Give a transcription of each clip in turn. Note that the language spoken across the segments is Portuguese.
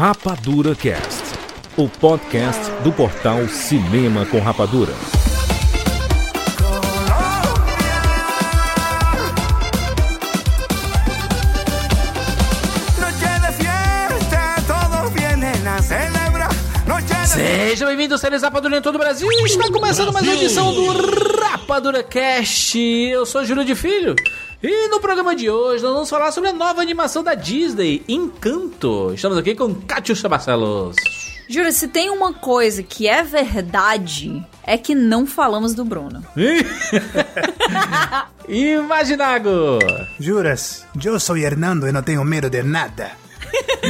Rapadura Cast, o podcast do portal Cinema com Rapadura. Seja bem-vindo, séries Rapadura em todo o Brasil. Está começando mais uma edição do Rapadura Cast. Eu sou Júlio de Filho. E no programa de hoje nós vamos falar sobre a nova animação da Disney, Encanto. Estamos aqui com Catiuxa Barcelos. Juro, se tem uma coisa que é verdade, é que não falamos do Bruno. Imaginago. Juras, eu sou Hernando e não tenho medo de nada.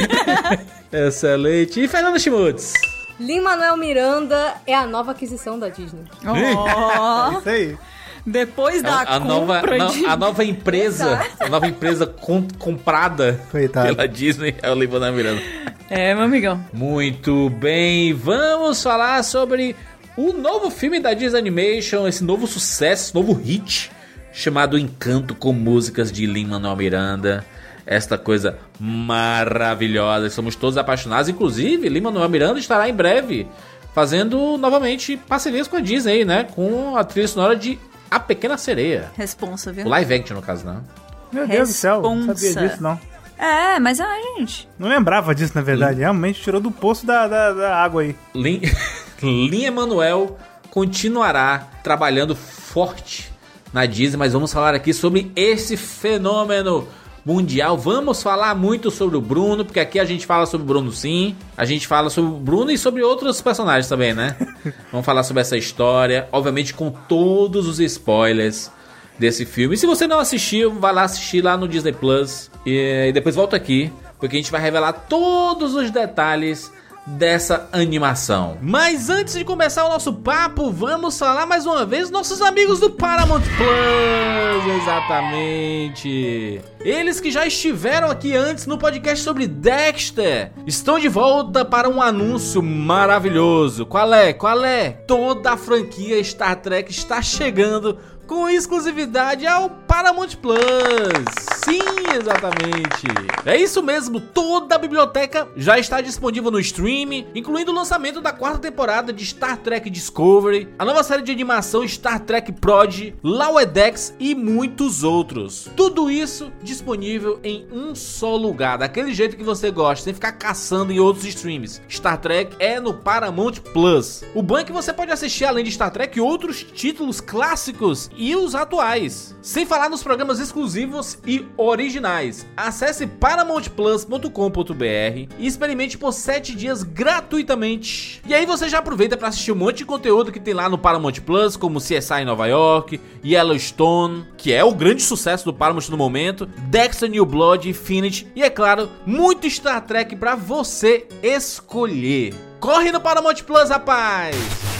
Excelente. E Fernando Schmutz. Lin-Manuel Miranda é a nova aquisição da Disney. Ó, Isso aí. Depois da A, a nova, de... a nova empresa, a nova empresa com- comprada Coitado. pela Disney é o Livana Miranda. É, meu amigão. Muito bem, vamos falar sobre o novo filme da Disney Animation, esse novo sucesso, esse novo hit, chamado Encanto com músicas de Lin-Manuel Miranda. Esta coisa maravilhosa, somos todos apaixonados. Inclusive, Lin-Manuel Miranda estará em breve fazendo novamente parcerias com a Disney, né? Com a trilha sonora de A Pequena Sereia. Responsa, viu? O live action, no caso, né? Meu Deus do céu, não sabia disso não. É, mas a gente... Não lembrava disso, na verdade. Realmente tirou do poço da, da, da água aí. Lin, Lin Emanuel continuará trabalhando forte na Disney, mas vamos falar aqui sobre esse fenômeno mundial. Vamos falar muito sobre o Bruno, porque aqui a gente fala sobre o Bruno sim. A gente fala sobre o Bruno e sobre outros personagens também, né? vamos falar sobre essa história, obviamente com todos os spoilers desse filme. E se você não assistiu, vai lá assistir lá no Disney Plus e, e depois volta aqui, porque a gente vai revelar todos os detalhes dessa animação. Mas antes de começar o nosso papo, vamos falar mais uma vez nossos amigos do Paramount Plus, exatamente. Eles que já estiveram aqui antes no podcast sobre Dexter, estão de volta para um anúncio maravilhoso. Qual é? Qual é? Toda a franquia Star Trek está chegando com exclusividade ao Paramount Plus. Sim, exatamente. É isso mesmo, toda a biblioteca já está disponível no stream, incluindo o lançamento da quarta temporada de Star Trek Discovery, a nova série de animação Star Trek Prod, Decks e muitos outros. Tudo isso disponível em um só lugar, daquele jeito que você gosta, sem ficar caçando em outros streams. Star Trek é no Paramount Plus. O bom é que você pode assistir além de Star Trek outros títulos clássicos e os atuais, sem falar nos programas exclusivos e originais. Acesse paramountplus.com.br e experimente por 7 dias gratuitamente. E aí você já aproveita para assistir um monte de conteúdo que tem lá no Paramount Plus, como CSI em Nova York, Yellowstone, que é o grande sucesso do Paramount no momento, Dexter New Blood, Infinity e é claro, muito Star Trek para você escolher. Corre no Paramount Plus, rapaz!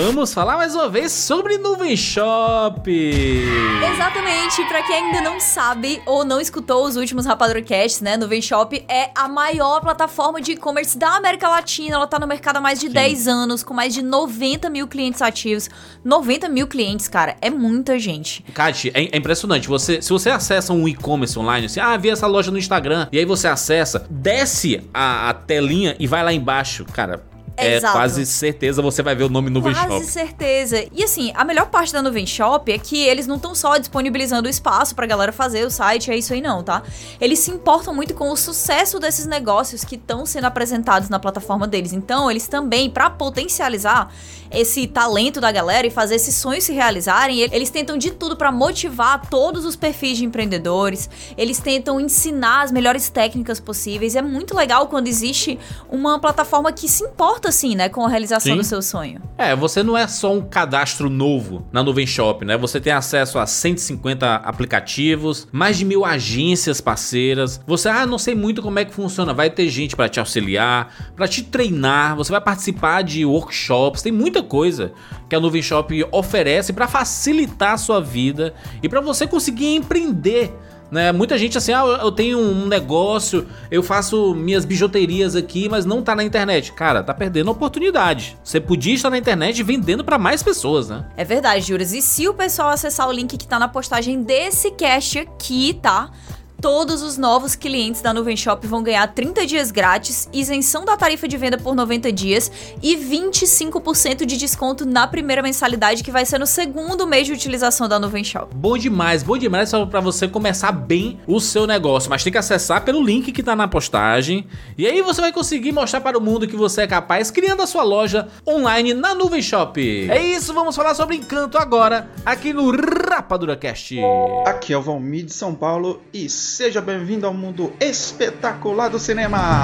Vamos falar mais uma vez sobre Nuvem Shop. Exatamente, pra quem ainda não sabe ou não escutou os últimos Rapadurcasts, né? Nuvem Shop é a maior plataforma de e-commerce da América Latina. Ela tá no mercado há mais de 10 anos, com mais de 90 mil clientes ativos. 90 mil clientes, cara, é muita gente. Kat, é, é impressionante. Você, se você acessa um e-commerce online, assim, ah, vi essa loja no Instagram, e aí você acessa, desce a, a telinha e vai lá embaixo, cara. É Exato. quase certeza você vai ver o nome Nuvem Quase Shop. certeza. E assim, a melhor parte da Nuvem Shop é que eles não estão só disponibilizando o espaço pra galera fazer o site, é isso aí não, tá? Eles se importam muito com o sucesso desses negócios que estão sendo apresentados na plataforma deles. Então, eles também, pra potencializar esse talento da galera e fazer esses sonhos se realizarem, eles tentam de tudo pra motivar todos os perfis de empreendedores. Eles tentam ensinar as melhores técnicas possíveis. É muito legal quando existe uma plataforma que se importa assim, né, com a realização Sim. do seu sonho. É, você não é só um cadastro novo na Nuvem Shop, né? Você tem acesso a 150 aplicativos, mais de mil agências parceiras. Você, ah, não sei muito como é que funciona. Vai ter gente pra te auxiliar, pra te treinar. Você vai participar de workshops. Tem muita coisa que a Nuvem Shop oferece pra facilitar a sua vida e pra você conseguir empreender Né? Muita gente assim, ah, eu tenho um negócio, eu faço minhas bijuterias aqui, mas não tá na internet. Cara, tá perdendo a oportunidade. Você podia estar na internet vendendo pra mais pessoas, né? É verdade, Juras. E se o pessoal acessar o link que tá na postagem desse cast aqui, tá? Todos os novos clientes da Nuvem Shop vão ganhar 30 dias grátis, isenção da tarifa de venda por 90 dias e 25% de desconto na primeira mensalidade, que vai ser no segundo mês de utilização da Nuvem Shop. Bom demais, bom demais só pra você começar bem o seu negócio. Mas tem que acessar pelo link que tá na postagem. E aí você vai conseguir mostrar para o mundo que você é capaz, criando a sua loja online na Nuvem Shop. É isso, vamos falar sobre encanto agora, aqui no Rapadura Cast. Aqui é o Valmir de São Paulo e seja bem-vindo ao mundo espetacular do cinema.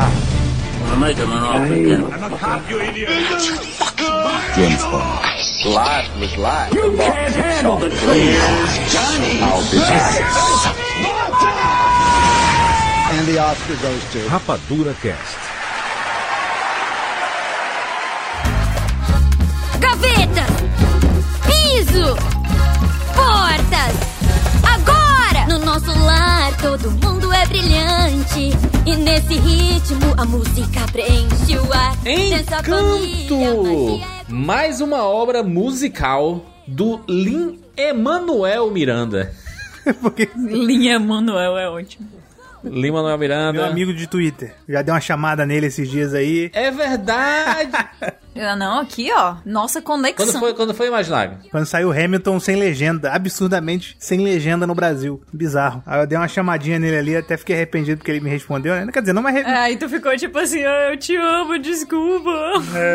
Rapadura Cast. Gavetas! Piso! Nosso lar todo mundo é brilhante. E nesse ritmo a música preenche o ar. Encanto! é Mais uma obra musical do Lin Emanuel Miranda. Linha Manuel é ótimo. Lin Manuel Miranda. Meu amigo de Twitter. Já dei uma chamada nele esses dias aí. É verdade! Ah, não, aqui, ó. Nossa conexão. quando, foi, quando foi imaginar? Quando saiu Hamilton sem legenda, absurdamente sem legenda no Brasil. Bizarro. Aí eu dei uma chamadinha nele ali, até fiquei arrependido porque ele me respondeu, né? Quer dizer, não me arrependi. É, aí tu ficou tipo assim, ah, eu te amo, desculpa.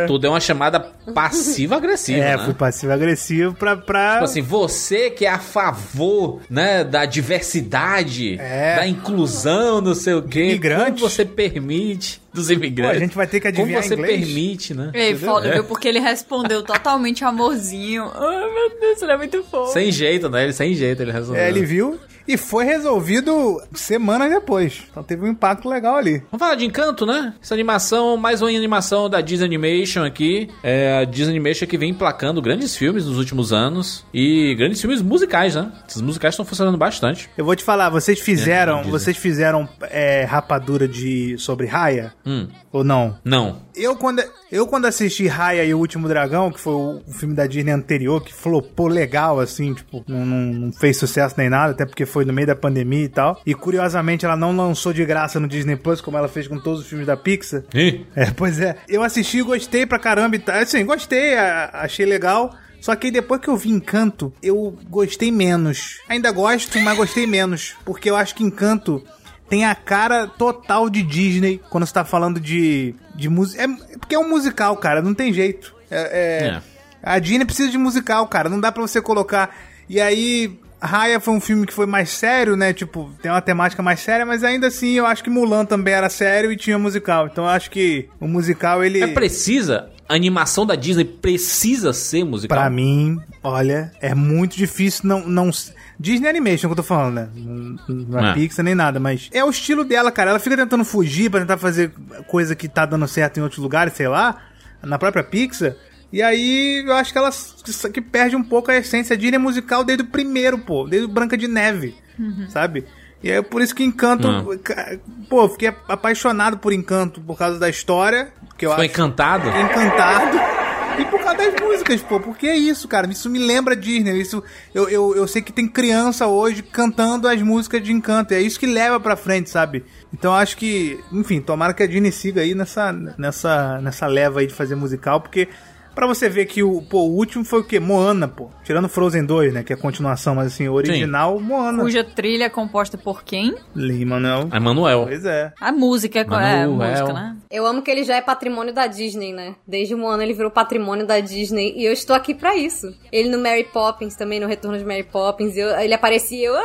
Tu deu uma chamada passiva-agressiva, É, né? fui passivo-agressivo pra. pra... Tipo assim, você que é a favor, né, da diversidade, É. da inclusão, não sei o quê. Imigrantes. Como você permite dos Pô, imigrantes? a gente vai ter que Como adivinhar você inglês. permite, né? Ei, foda, É. viu? Porque ele respondeu totalmente amorzinho. Ai, meu Deus, ele é muito fofo. Sem jeito, né? Ele sem jeito, ele resolveu. É, ele viu e foi resolvido semanas depois. Então teve um impacto legal ali. Vamos falar de Encanto, né? Essa animação, mais uma animação da Disney Animation aqui. É a Disney Animation que vem emplacando grandes filmes nos últimos anos. E grandes filmes musicais, né? Esses musicais estão funcionando bastante. Eu vou te falar, vocês fizeram, Disney. vocês fizeram é, rapadura de sobre Raya Hum, ou não? não. Eu quando, eu quando assisti Raya e o Último Dragão, que foi o, filme da Disney anterior, que flopou legal, assim, tipo, não, não- fez sucesso nem nada, até porque foi no meio da pandemia e tal. E curiosamente ela não lançou de graça no Disney Plus, como ela fez com todos os filmes da Pixar. Ih, É, pois é. Eu assisti e gostei pra caramba e tal. Assim, gostei, achei legal. Só que depois que eu vi Encanto, eu gostei menos. Ainda gosto, mas gostei menos. Porque eu acho que Encanto tem a cara total de Disney quando você tá falando de, de música. É, porque é um musical, cara, não tem jeito. É, é- É. A Disney precisa de musical, cara. Não dá pra você colocar. E aí. Raya foi um filme que foi mais sério, né? Tipo, tem uma temática mais séria, mas ainda assim eu acho que Mulan também era sério e tinha musical. Então eu acho que o musical ele. é precisa? A animação da Disney precisa ser musical? Pra mim, olha, é muito difícil não. não Disney Animation que eu tô falando, né? Não é É. Pixar nem nada, mas é o estilo dela, cara. Ela fica tentando fugir pra tentar fazer coisa que tá dando certo em outros lugares, sei lá, na própria Pixar. E aí eu acho que ela que perde um pouco a essência. A Disney musical desde o primeiro, pô, desde o Branca de Neve, sabe? E é por isso que Encanto. Hum. ca- Pô, eu fiquei apaixonado por Encanto por causa da história. Que eu Ficou acho encantado? encantado. E por causa das músicas, pô. Porque é isso, cara. Isso me lembra Disney. Isso, eu, eu, eu sei que tem criança hoje cantando as músicas de Encanto. É isso que leva pra frente, sabe? Então acho que, enfim, tomara que a Disney siga aí nessa, nessa, nessa leva aí de fazer musical, porque. Pra você ver que o, pô, o último foi o quê? Moana, pô. Tirando Frozen 2, né? Que é a continuação, mas assim, o original, Moana. Cuja trilha é composta por quem? Lima, não. É Manuel. Pois é. A música, é, é a Manuel. música, né? Eu amo que ele já é patrimônio da Disney, né? Desde um ano ele virou patrimônio da Disney e eu estou aqui pra isso. Ele no Mary Poppins também, no Retorno de Mary Poppins, eu- ele aparecia e eu, ah,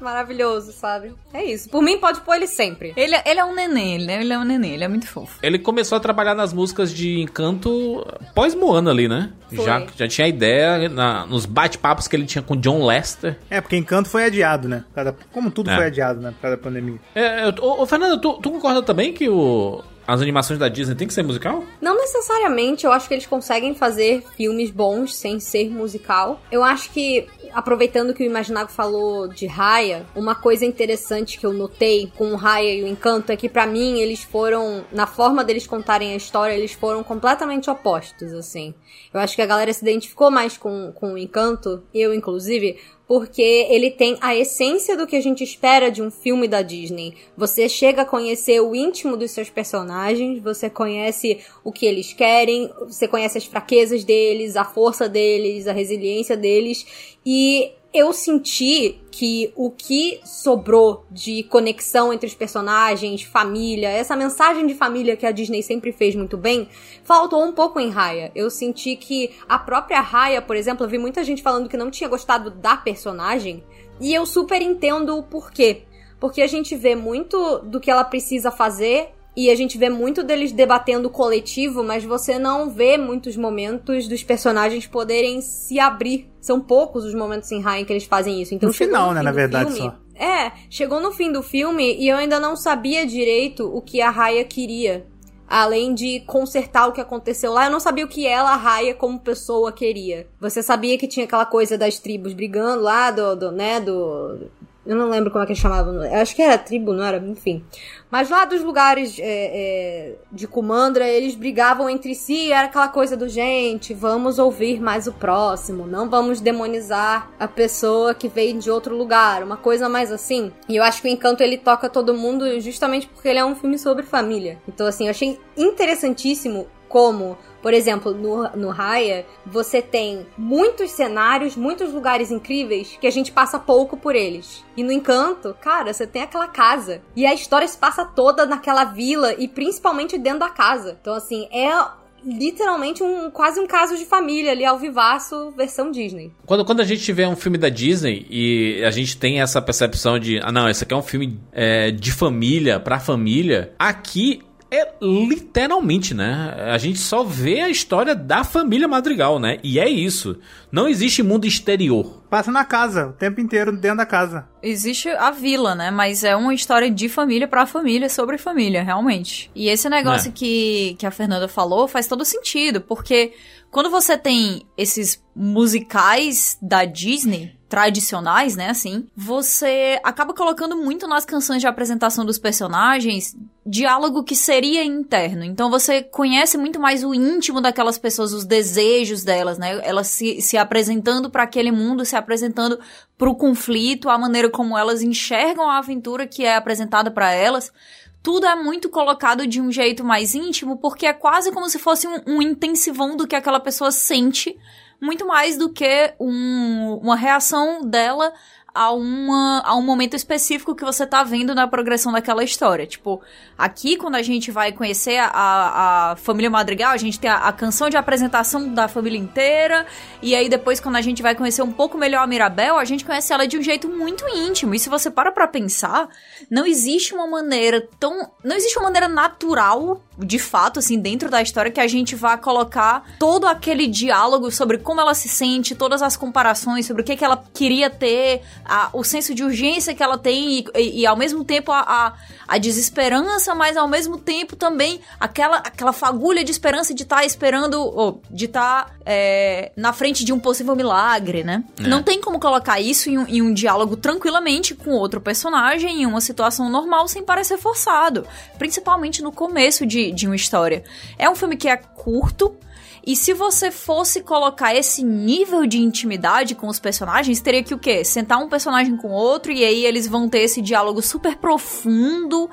maravilhoso, sabe? É isso. Por mim, pode pôr ele sempre. Ele, ele é um neném, ele é, ele é um neném, ele é muito fofo. Ele começou a trabalhar nas músicas de Encanto pós-Moana ali, né? Foi. Já, já tinha ideia na- nos bate-papos que ele tinha com John Lester. É, porque Encanto foi adiado, né? Como tudo É. foi adiado, né? Por causa da pandemia. É, eu- ô, ô, Fernando, tu, tu concorda também que o, As animações da Disney tem que ser musical? Não necessariamente, eu acho que eles conseguem fazer filmes bons sem ser musical. Eu acho que, aproveitando que o Imaginago falou de Raya, uma coisa interessante que eu notei com Raya e o Encanto é que, para mim, eles foram, na forma deles contarem a história, eles foram completamente opostos, assim. Eu acho que a galera se identificou mais com, com o Encanto, eu inclusive, porque ele tem a essência do que a gente espera de um filme da Disney. Você chega a conhecer o íntimo dos seus personagens, você conhece o que eles querem, você conhece as fraquezas deles, a força deles, a resiliência deles, e eu senti que o que sobrou de conexão entre os personagens, família, essa mensagem de família que a Disney sempre fez muito bem, faltou um pouco em Raya. Eu senti que a própria Raya, por exemplo, eu vi muita gente falando que não tinha gostado da personagem, e eu super entendo o porquê. Porque a gente vê muito do que ela precisa fazer e a gente vê muito deles debatendo o coletivo, mas você não vê muitos momentos dos personagens poderem se abrir. São poucos os momentos em Ryan que eles fazem isso. Então, No final, no né, na verdade, filme- só. É, chegou no fim do filme e eu ainda não sabia direito o que a Raya queria. Além de consertar o que aconteceu lá, eu não sabia o que ela, a Raya, como pessoa, queria. Você sabia que tinha aquela coisa das tribos brigando lá, do, do né, do... Eu não lembro como é que eles chamavam. Eu acho que era tribo, não era? Enfim. Mas lá dos lugares é, é, de Kumandra, eles brigavam entre si, era aquela coisa do gente, vamos ouvir mais o próximo, não vamos demonizar a pessoa que veio de outro lugar, uma coisa mais assim. E eu acho que o Encanto ele toca todo mundo justamente porque ele é um filme sobre família. Então, assim, eu achei interessantíssimo como, por exemplo, no, no Raya, você tem muitos cenários, muitos lugares incríveis que a gente passa pouco por eles. E no Encanto, cara, você tem aquela casa. E a história se passa toda naquela vila e principalmente dentro da casa. Então, assim, é literalmente um quase um caso de família ali ao vivaço versão Disney. Quando, quando a gente tiver um filme da Disney e a gente tem essa percepção de, ah não, esse aqui é um filme é, de família, pra família, aqui é literalmente, né? A gente só vê a história da família Madrigal, né? E é isso. Não existe mundo exterior. Passa na casa, o tempo inteiro dentro da casa. Existe a vila, né? Mas é uma história de família pra família, sobre família, realmente. E esse negócio É. que, que a Fernanda falou faz todo sentido, porque quando você tem esses musicais da Disney, tradicionais, né, assim, você acaba colocando muito nas canções de apresentação dos personagens diálogo que seria interno. Então você conhece muito mais o íntimo daquelas pessoas, os desejos delas, né? Elas se, se apresentando para aquele mundo, se apresentando pro conflito, a maneira como elas enxergam a aventura que é apresentada para elas. Tudo é muito colocado de um jeito mais íntimo, porque é quase como se fosse um, um intensivão do que aquela pessoa sente, muito mais do que um- uma reação dela a, uma, a um momento específico que você tá vendo na progressão daquela história. Tipo, aqui quando a gente vai conhecer a, a, família Madrigal, a gente tem a, a canção de apresentação da família inteira, e aí depois quando a gente vai conhecer um pouco melhor a Mirabel, a gente conhece ela de um jeito muito íntimo. E se você para pra pensar, não existe uma maneira tão. Não existe uma maneira natural, de fato, assim, dentro da história, que a gente vá colocar todo aquele diálogo sobre como ela se sente, todas as comparações sobre o que, que ela queria ter, a- o senso de urgência que ela tem e, e- e, ao mesmo tempo a, a, a desesperança, mas ao mesmo tempo também aquela, aquela fagulha de esperança de estar esperando, ou de estar na frente de um possível milagre, né? É. Não tem como colocar isso em um, em um diálogo tranquilamente com outro personagem, em uma situação normal, sem parecer forçado. Principalmente no começo de, de uma história. É um filme que é curto. E se você fosse colocar esse nível de intimidade com os personagens, teria que o quê? Sentar um personagem com outro e aí eles vão ter esse diálogo super profundo.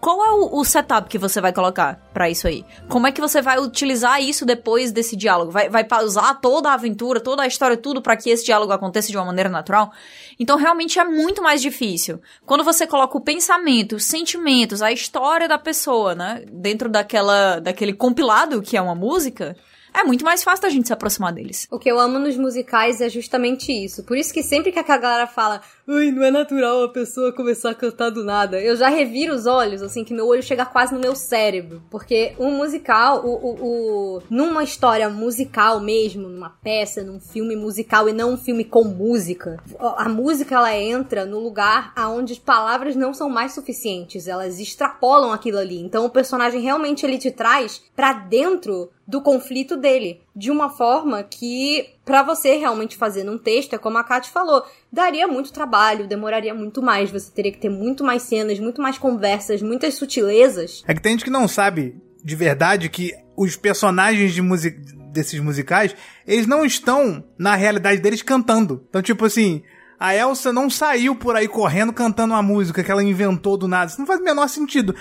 Qual é o, o setup que você vai colocar pra isso aí? Como é que você vai utilizar isso depois desse diálogo? Vai, vai pausar toda a aventura, toda a história, tudo pra que esse diálogo aconteça de uma maneira natural? Então realmente é muito mais difícil. Quando você coloca o pensamento, os sentimentos, a história da pessoa, né, dentro daquela daquele compilado que é uma música, é muito mais fácil da gente se aproximar deles. O que eu amo nos musicais é justamente isso. Por isso que sempre que a galera fala, ai, não é natural a pessoa começar a cantar do nada, eu já reviro os olhos, assim, que meu olho chega quase no meu cérebro. Porque um musical, o, o, o, numa história musical mesmo, numa peça, num filme musical e não um filme com música, a música ela entra no lugar aonde as palavras não são mais suficientes, elas extrapolam aquilo ali. Então o personagem realmente ele te traz pra dentro do conflito dele, de uma forma que para você realmente fazer num texto, é como a Kat falou, daria muito trabalho, demoraria muito mais, você teria que ter muito mais cenas, muito mais conversas, muitas sutilezas. É que tem gente que não sabe de verdade que os personagens de music... desses musicais, eles não estão na realidade deles cantando. Então, tipo assim, a Elsa não saiu por aí correndo cantando uma música que ela inventou do nada. Isso não faz o menor sentido.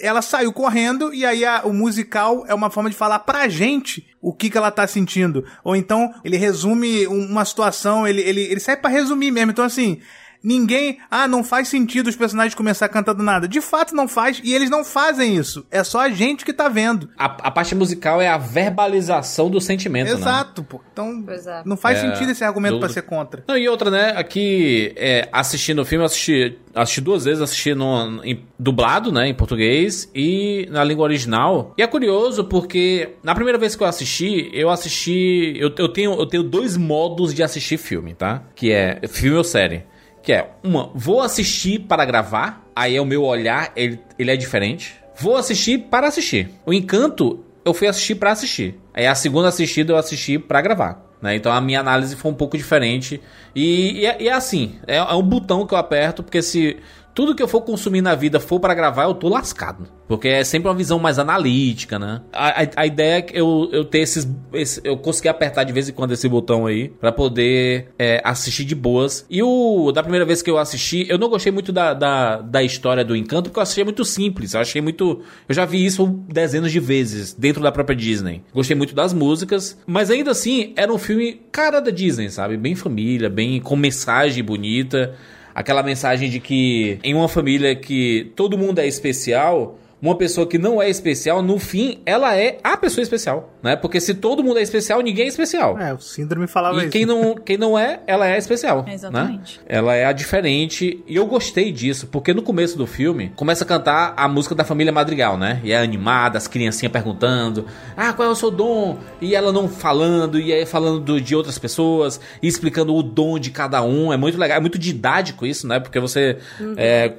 Ela saiu correndo e aí a, o musical é uma forma de falar pra gente o que, que ela tá sentindo. Ou então ele resume uma situação, ele, ele, ele sai pra resumir mesmo. Então assim, ninguém. Ah, não faz sentido os personagens começar cantando nada. De fato não faz, e eles não fazem isso. É só a gente que tá vendo. A, a parte musical é a verbalização do sentimento, né? Exato, pô. Então, é. não faz É, sentido esse argumento do- pra ser contra. Não, e outra, né? Aqui, é, assistindo o filme, eu assisti, assisti duas vezes, assisti no, em- dublado, né, em português, e na língua original. E é curioso porque na primeira vez que eu assisti, eu assisti. Eu, eu, tenho, eu tenho dois modos de assistir filme, tá? Que é filme ou série. Que é, uma, vou assistir para gravar, aí é o meu olhar, ele, ele é diferente. Vou assistir para assistir. O Encanto, eu fui assistir para assistir. Aí a segunda assistida eu assisti para gravar. Né? Então a minha análise foi um pouco diferente. E, e é, e é assim: é, é um botão que eu aperto, porque se tudo que eu for consumir na vida for para gravar, eu tô lascado. Porque é sempre uma visão mais analítica, né? A, a, a ideia é que eu, eu ter esses. esse- eu conseguir apertar de vez em quando esse botão aí, pra poder é, assistir de boas. E o. Da primeira vez que eu assisti, eu não gostei muito da, da, da história do encanto, porque eu achei muito simples. Eu achei muito. Eu já vi isso dezenas de vezes dentro da própria Disney. Gostei muito das músicas, mas ainda assim era um filme cara da Disney, sabe? Bem família, bem com mensagem bonita. Aquela mensagem de que em uma família que todo mundo é especial, uma pessoa que não é especial, no fim, ela é a pessoa especial, né? Porque se todo mundo é especial, ninguém é especial. É, o síndrome falava E isso. quem não, quem não é, ela é especial. Exatamente. Né? Ela é a diferente. E eu gostei disso, porque no começo do filme começa a cantar a música da família Madrigal, né? E é animada, as criancinhas perguntando: Ah, qual é o seu dom? E ela não falando, e aí falando do- de outras pessoas, e explicando o dom de cada um. É muito legal, é muito didático isso, né? Porque você. é,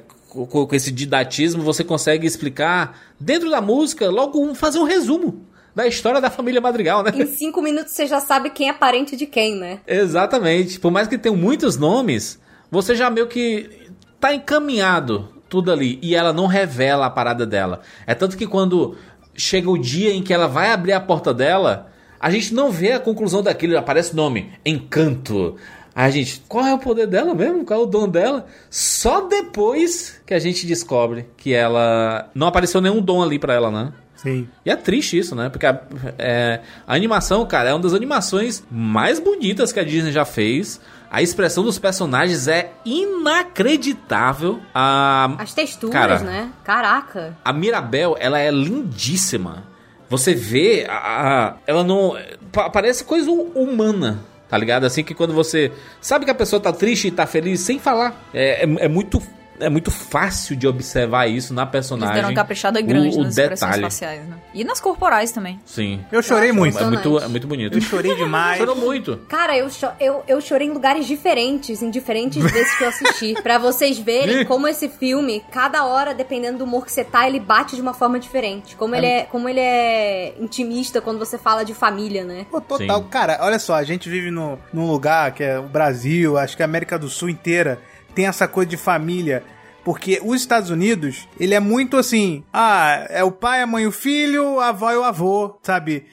com, esse didatismo, você consegue explicar dentro da música, logo um, fazer um resumo da história da família Madrigal, né? Em cinco minutos você já sabe quem é parente de quem, né? Exatamente. Por mais que tenham muitos nomes, você já meio que tá encaminhado tudo ali. E ela não revela a parada dela. É tanto que quando chega o dia em que ela vai abrir a porta dela, a gente não vê a conclusão daquilo. Aparece o nome: Encanto. A gente, qual é o poder dela mesmo? Qual é o dom dela? Só depois que a gente descobre que ela. Não apareceu nenhum dom ali pra ela, né? Sim. E é triste isso, né? Porque a, é, a animação, cara, é uma das animações mais bonitas que a Disney já fez. A expressão dos personagens é inacreditável. A, As texturas, Cara. né? Caraca. a Mirabel, ela é lindíssima. Você vê, a, a- ela não. pa- Parece coisa hu- humana, tá ligado? Assim que quando você sabe que a pessoa tá triste e tá feliz sem falar. É, é, é muito. É muito fácil de observar isso na Eles personagem. deram uma caprichada grande o, o nas expressões detalhe. faciais, né? E nas corporais também. Sim. Eu chorei acho muito. É muito, é muito bonito. Eu chorei demais. Chorou muito. Cara, eu, cho- eu, eu chorei em lugares diferentes, em diferentes vezes que eu assisti. pra vocês verem como esse filme, cada hora, dependendo do humor que você tá, ele bate de uma forma diferente. Como ele é, como ele é intimista quando você fala de família, né? Pô, total. Sim. Cara, olha só, a gente vive no, num lugar que é o Brasil, acho que a América do Sul inteira tem essa coisa de família. Porque os Estados Unidos, ele é muito assim, ah, é o pai, a mãe e o filho, a avó e o avô, sabe?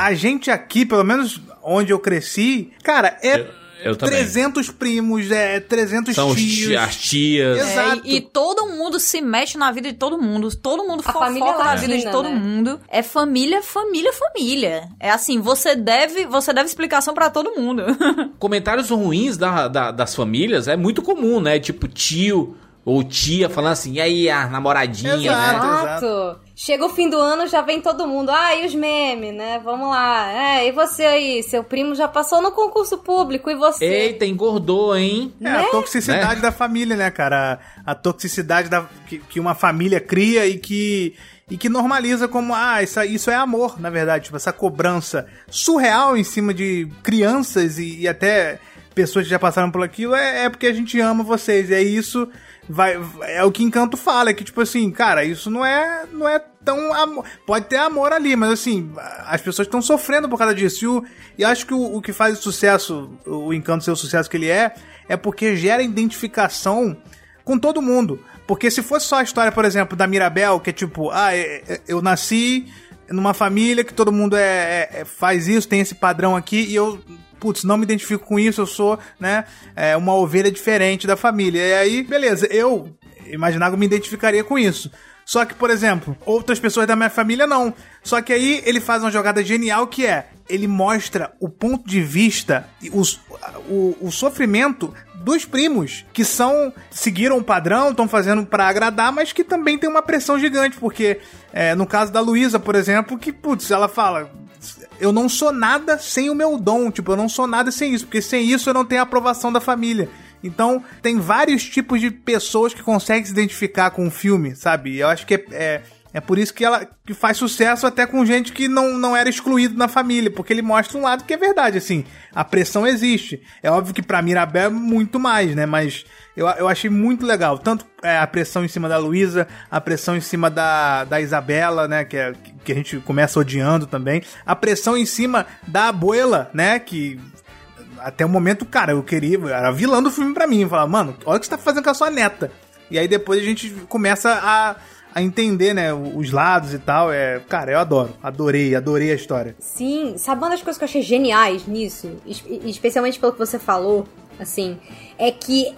A gente aqui, pelo menos onde eu cresci, cara, é Eu- eu também. 300 primos, é 300 São os tios. ti- as tias. Exato. É, e, e todo mundo se mexe na vida de todo mundo. Todo mundo A família fofoca na vida de todo né? mundo. É família, família, família. É assim, você deve, você deve explicação pra todo mundo. Comentários ruins da, da- das famílias é muito comum, né? Tipo, tio ou tia falando assim, e aí a namoradinha, Exato. né? Exato. Chega o fim do ano, já vem todo mundo. Ah, e os memes, né? Vamos lá. É, e você aí? Seu primo já passou no concurso público, e você? Eita, engordou, hein? É, a toxicidade da família, né, cara? A, a toxicidade da, que, que uma família cria e que, e que normaliza como, ah, isso, isso é amor, na verdade. Tipo, essa cobrança surreal em cima de crianças e, e até pessoas que já passaram por aquilo, é, é porque a gente ama vocês. E é isso vai é o que Encanto fala, é que tipo assim, cara, isso não é não é tão amor, pode ter amor ali, mas assim, as pessoas estão sofrendo por causa disso. E, o, e acho que o, o que faz o sucesso, o Encanto ser o sucesso que ele é, é porque gera identificação com todo mundo. Porque se fosse só a história, por exemplo, da Mirabel, que é tipo, ah, é- é- eu nasci numa família que todo mundo é, é- é- faz isso, tem esse padrão aqui, e eu, putz, não me identifico com isso, eu sou, né, é, uma ovelha diferente da família. E aí, beleza, eu imaginava que me identificaria com isso. Só que, por exemplo, outras pessoas da minha família não. Só que aí ele faz uma jogada genial que é, ele mostra o ponto de vista, os- o, o sofrimento dos primos, que são seguiram o padrão, estão fazendo pra agradar, mas que também tem uma pressão gigante, porque é, no caso da Luísa, por exemplo, que, putz, ela fala, eu não sou nada sem o meu dom, tipo, eu não sou nada sem isso, porque sem isso eu não tenho a aprovação da família. Então, tem vários tipos de pessoas que conseguem se identificar com o filme, sabe? Eu acho que é, é, é por isso que ela que faz sucesso até com gente que não, não era excluído na família, porque ele mostra um lado que é verdade, assim, a pressão existe. É óbvio que pra Mirabel é muito mais, né? Mas eu, eu achei muito legal, tanto é, a pressão em cima da Luísa, a pressão em cima da, da Isabela, né? Que, é, que a gente começa odiando também, a pressão em cima da abuela, né? Que até o momento, cara, eu queria. Era vilã do filme pra mim. Falar, mano, olha o que você tá fazendo com a sua neta. E aí depois a gente começa a, a entender, né, os lados e tal. É, cara, eu adoro. Adorei, adorei a história. Sim, sabe uma das coisas que eu achei geniais nisso, es- especialmente pelo que você falou, assim, é que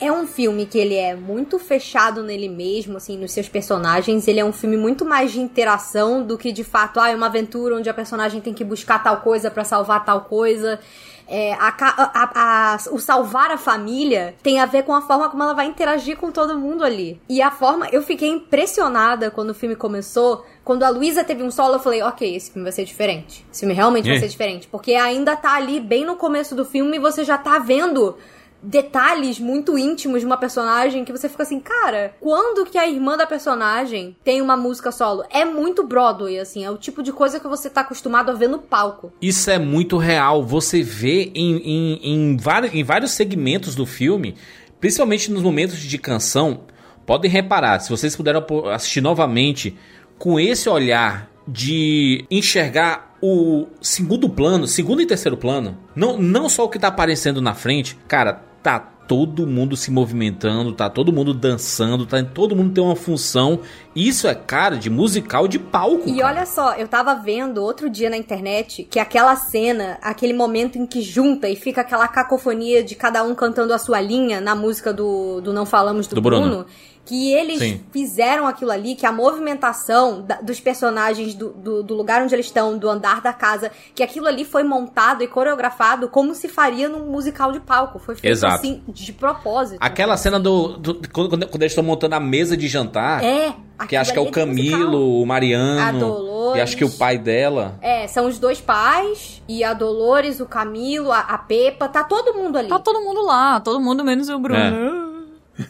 é um filme que ele é muito fechado nele mesmo, assim, nos seus personagens. Ele é um filme muito mais de interação do que de fato, ah, é uma aventura onde a personagem tem que buscar tal coisa pra salvar tal coisa. É, a a- a- o salvar a família tem a ver com a forma como ela vai interagir com todo mundo ali. E a forma. Eu fiquei impressionada quando o filme começou. Quando a Luísa teve um solo, eu falei, ok, esse filme vai ser diferente. Esse filme realmente vai É. ser diferente. Porque ainda tá ali, bem no começo do filme, e você já tá vendo detalhes muito íntimos de uma personagem que você fica assim, cara, quando que a irmã da personagem tem uma música solo? É muito Broadway, assim, é o tipo de coisa que você tá acostumado a ver no palco. Isso é muito real. Você vê em, em, em, vários, em vários segmentos do filme, principalmente nos momentos de canção. Podem reparar, se vocês puderam assistir novamente, com esse olhar de enxergar o segundo plano, segundo e terceiro plano, não, não só o que tá aparecendo na frente, cara, tá todo mundo se movimentando, tá todo mundo dançando, tá todo mundo tem uma função. Isso é cara de musical de palco. E cara. olha só, eu tava vendo outro dia na internet que aquela cena, aquele momento em que junta e fica aquela cacofonia de cada um cantando a sua linha na música do, do Não Falamos do, Do Bruno. Bruno. Que eles Sim. fizeram aquilo ali, que a movimentação da- dos personagens do, do, do lugar onde eles estão, do andar da casa, que aquilo ali foi montado e coreografado como se faria num musical de palco. Foi feito Exato. assim, de propósito. Aquela cena do. do- quando, quando eles estão montando a mesa de jantar. É. Que acho que é o musical. Camilo, o Mariano. A Dolores. E acho que o pai dela. É, são os dois pais, e a Dolores, o Camilo, a, a Pepa, tá todo mundo ali. Tá todo mundo lá, todo mundo menos o Bruno. É.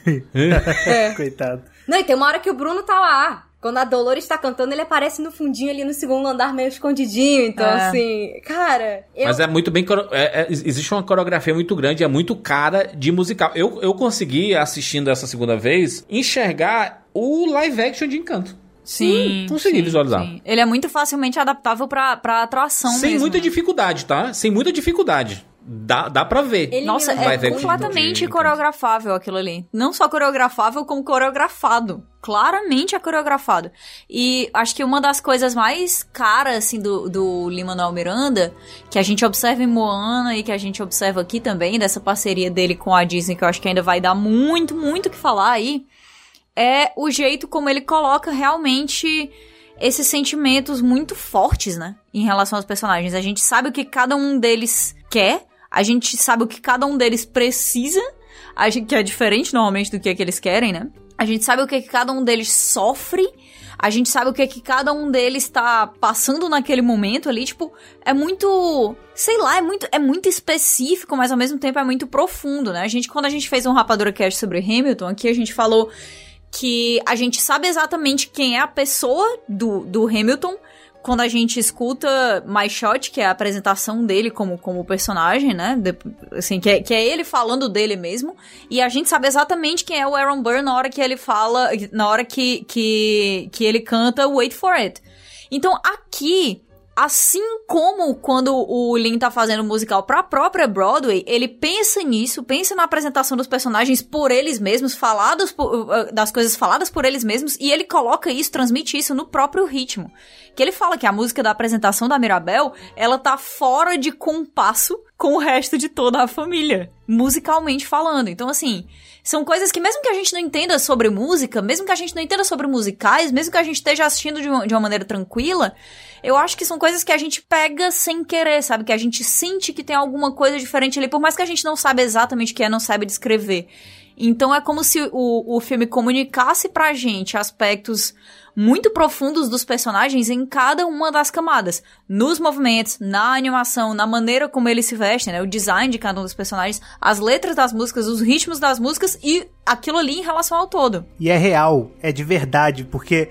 Coitado. Não, e tem uma hora que o Bruno tá lá. Quando a Dolores tá cantando, ele aparece no fundinho ali no segundo andar, meio escondidinho. Então, É. assim, cara. Eu... Mas é muito bem. é- é- existe uma coreografia muito grande, é muito cara de musical. Eu, eu consegui, assistindo essa segunda vez, enxergar o live action de encanto. Sim. consegui sim, visualizar. sim. Ele é muito facilmente adaptável pra, pra atração Sem mesmo. muita né? dificuldade, tá? Sem muita dificuldade. Dá, dá pra ver. Ele Nossa, é Live action completamente coreografável aquilo ali. Não só coreografável, como coreografado. Claramente é coreografado. E acho que uma das coisas mais caras, assim, do, do Lin-Manuel Miranda, que a gente observa em Moana e que a gente observa aqui também, dessa parceria dele com a Disney, que eu acho que ainda vai dar muito, muito o que falar aí, é o jeito como ele coloca realmente esses sentimentos muito fortes, né? Em relação aos personagens. A gente sabe o que cada um deles quer, a gente sabe o que cada um deles precisa, que é diferente normalmente do que, é que eles querem, né? A gente sabe o que, é que cada um deles sofre a gente sabe o que é que cada um deles tá passando naquele momento ali, tipo, é muito, sei lá, é muito, é muito específico, mas ao mesmo tempo é muito profundo, né? A gente, quando a gente fez um Rapadura Cast sobre Hamilton, aqui a gente falou que a gente sabe exatamente quem é a pessoa do, do Hamilton, quando a gente escuta My Shot, que é a apresentação dele como, como personagem, né? De, assim, que é, que é ele falando dele mesmo. E a gente sabe exatamente quem é o Aaron Burr na hora que ele fala, na hora que, que, que ele canta Wait for It. Então aqui Assim como quando o Lin tá fazendo musical pra própria Broadway, ele pensa nisso, pensa na apresentação dos personagens por eles mesmos, falados por, uh, das coisas faladas por eles mesmos, e ele coloca isso, transmite isso no próprio ritmo. Que ele fala que a música da apresentação da Mirabel, ela tá fora de compasso com o resto de toda a família, musicalmente falando. Então, assim, são coisas que, mesmo que a gente não entenda sobre música, mesmo que a gente não entenda sobre musicais, mesmo que a gente esteja assistindo de uma, de uma maneira tranquila, eu acho que são coisas que a gente pega sem querer, sabe? Que a gente sente que tem alguma coisa diferente ali, por mais que a gente não saiba exatamente o que é, não saiba descrever. Então é como se o, o filme comunicasse pra gente aspectos muito profundos dos personagens em cada uma das camadas. Nos movimentos, na animação, na maneira como eles se vestem, né? O design de cada um dos personagens, as letras das músicas, os ritmos das músicas e aquilo ali em relação ao todo. E é real, é de verdade, porque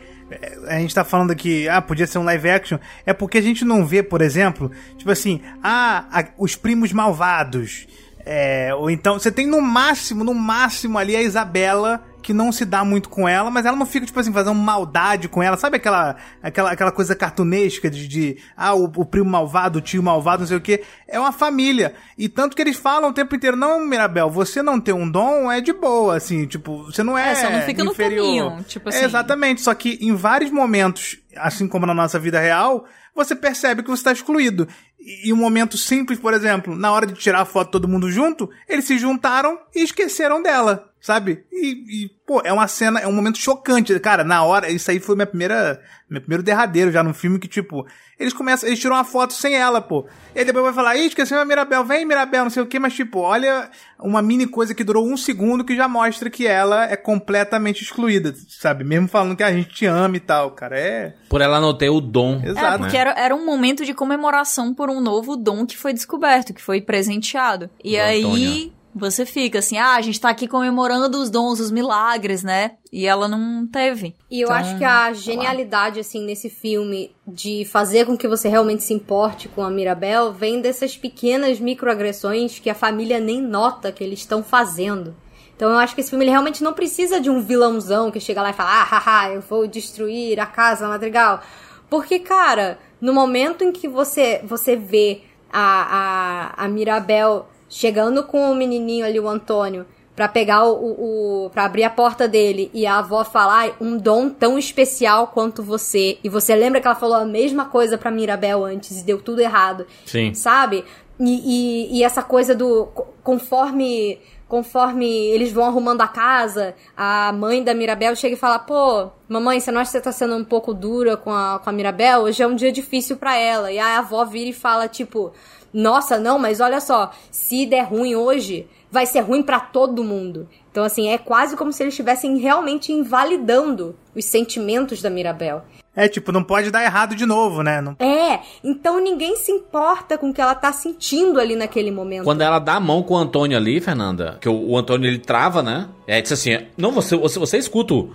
a gente tá falando aqui, ah, podia ser um live action, é porque a gente não vê, por exemplo, tipo assim, ah, a, os primos malvados. É, ou então, você tem no máximo, no máximo ali a Isabela que não se dá muito com ela, mas ela não fica, tipo assim, fazendo maldade com ela. Sabe aquela aquela, aquela coisa cartunesca de, de ah, o, o, primo malvado, o tio malvado, não sei o que. É uma família. E tanto que eles falam o tempo inteiro, não, Mirabel, você não ter um dom é de boa, assim, tipo, você não é. É, só não fica inferior. no caminho, tipo assim. É, exatamente, só que em vários momentos, assim como na nossa vida real, você percebe que você está excluído. E um momento simples, por exemplo, na hora de tirar a foto todo mundo junto, eles se juntaram e esqueceram dela sabe? E, e, pô, é uma cena, é um momento chocante. Cara, na hora, isso aí foi minha primeira, meu primeiro derradeiro já no filme que, tipo, eles começam, eles tiram uma foto sem ela, pô. E aí depois vai falar, ih, esqueceu a Mirabel, vem Mirabel, não sei o que, mas tipo, olha uma mini coisa que durou um segundo que já mostra que ela é completamente excluída, sabe? Mesmo falando que a gente te ama e tal, cara, é... Por ela não ter o dom. Exato. É, porque né? era, era um momento de comemoração por um novo dom que foi descoberto, que foi presenteado. E aí... Antônio você fica assim, ah, a gente tá aqui comemorando os dons, os milagres, né? E ela não teve. E eu então, acho que a genialidade, assim, nesse filme de fazer com que você realmente se importe com a Mirabel vem dessas pequenas microagressões que a família nem nota que eles estão fazendo. Então eu acho que esse filme ele realmente não precisa de um vilãozão que chega lá e fala, ah, haha, eu vou destruir a casa Madrigal. Porque, cara, no momento em que você, você vê a, a, a Mirabel chegando com o menininho ali, o Antônio, para pegar o, o, para abrir a porta dele e a avó falar um dom tão especial quanto você e você lembra que ela falou a mesma coisa para Mirabel antes e deu tudo errado sim sabe e, e, e essa coisa do conforme conforme eles vão arrumando a casa, a mãe da Mirabel chega e fala: Pô, mamãe, você não acha que você tá sendo um pouco dura com a, com a Mirabel? Hoje é um dia difícil para ela. E a avó vira e fala: Tipo, nossa, não, mas olha só, se der ruim hoje, vai ser ruim para todo mundo. Então, assim, é quase como se eles estivessem realmente invalidando os sentimentos da Mirabel. É, tipo, não pode dar errado de novo, né? Não... É, então ninguém se importa com o que ela tá sentindo ali naquele momento. Quando ela dá a mão com o Antônio ali, Fernanda, que o, o Antônio ele trava, né? É, diz assim, não, você, você, você escuta o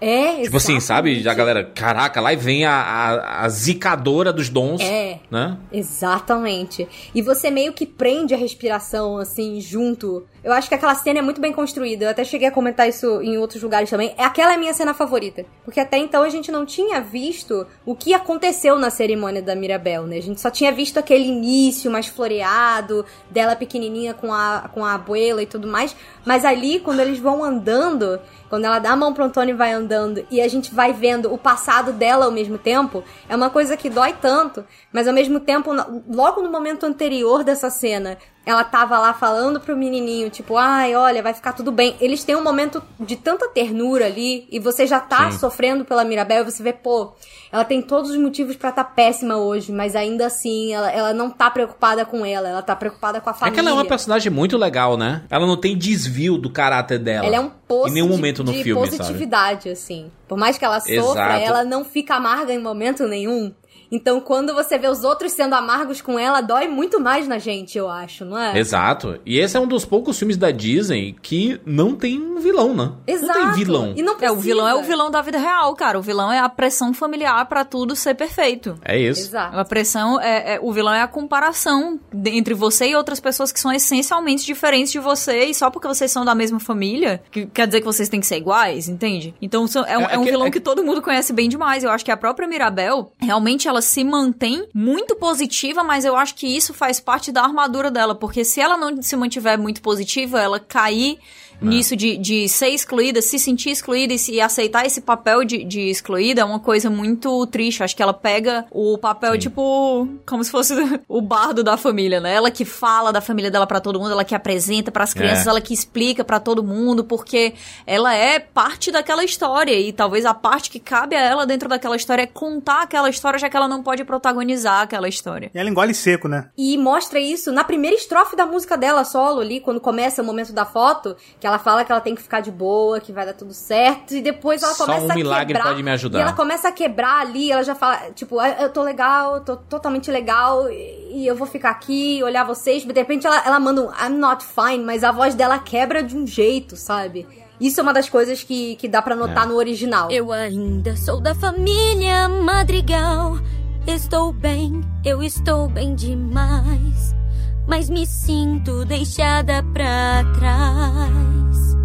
é, Tipo assim, sabe? Já a galera, caraca, lá vem a, a, a, zicadora dos dons. É. Né? Exatamente. E você meio que prende a respiração, assim, junto. Eu acho que aquela cena é muito bem construída. Eu até cheguei a comentar isso em outros lugares também. É aquela é a minha cena favorita. Porque até então a gente não tinha visto o que aconteceu na cerimônia da Mirabel, né? A gente só tinha visto aquele início mais floreado, dela pequenininha com a, com a abuela e tudo mais. Mas ali, quando eles vão andando quando ela dá a mão pro Antônio e vai andando e a gente vai vendo o passado dela ao mesmo tempo, é uma coisa que dói tanto, mas ao mesmo tempo, logo no momento anterior dessa cena, ela tava lá falando pro menininho, tipo, ai, olha, vai ficar tudo bem. Eles têm um momento de tanta ternura ali, e você já tá Sim. sofrendo pela Mirabel, e você vê, pô, ela tem todos os motivos pra tá péssima hoje, mas ainda assim, ela, ela não tá preocupada com ela, ela tá preocupada com a É família. que ela é uma personagem muito legal, né? Ela não tem desvio do caráter dela. Ela é um poço Em nenhum de- momento no de filme, sabe? positividade, assim. Por mais que ela sofra, Exato. ela não fica amarga em momento nenhum. Então, quando você vê os outros sendo amargos com ela, dói muito mais na gente, eu acho, não é? Exato. E esse é um dos poucos filmes da Disney que não tem um vilão, né? Exato. Não tem vilão. E não É, precisa. o vilão é o vilão da vida real, cara. O vilão é a pressão familiar pra tudo ser perfeito. É isso. Exato. A pressão é, é- o vilão é a comparação entre você e outras pessoas que são essencialmente diferentes de você e só porque vocês são da mesma família, que quer dizer que vocês têm que ser iguais, entende? Então é, um- É- é um é que- vilão é- que todo mundo conhece bem demais. Eu acho que a própria Mirabel realmente ela se mantém muito positiva, mas eu acho que isso faz parte da armadura dela, porque se ela não se mantiver muito positiva, ela cair nisso de, de ser excluída, se sentir excluída e, se, e aceitar esse papel de, de excluída é uma coisa muito triste. Acho que ela pega o papel, tipo, como se fosse o bardo da família, né? Ela que fala da família dela pra todo mundo, ela que apresenta pras crianças, É. ela que explica pra todo mundo, porque ela é parte daquela história e talvez a parte que cabe a ela dentro daquela história é contar aquela história, já que ela não pode protagonizar aquela história. E ela engole seco, né? E mostra isso na primeira estrofe da música dela solo ali, quando começa o momento da foto, que ela fala que ela tem que ficar de boa, que vai dar tudo certo, e depois ela Só começa um milagre a quebrar. pode me ajudar. E ela começa a quebrar ali, ela já fala, tipo, "Ah, eu tô legal, tô totalmente legal, e eu vou ficar aqui, olhar vocês, de repente ela, ela manda um I'm not fine, mas a voz dela quebra de um jeito, sabe? Isso é uma das coisas que, que dá pra notar É. no original. Eu ainda sou da família Madrigal. Estou bem, eu estou bem demais. Mas me sinto deixada pra trás.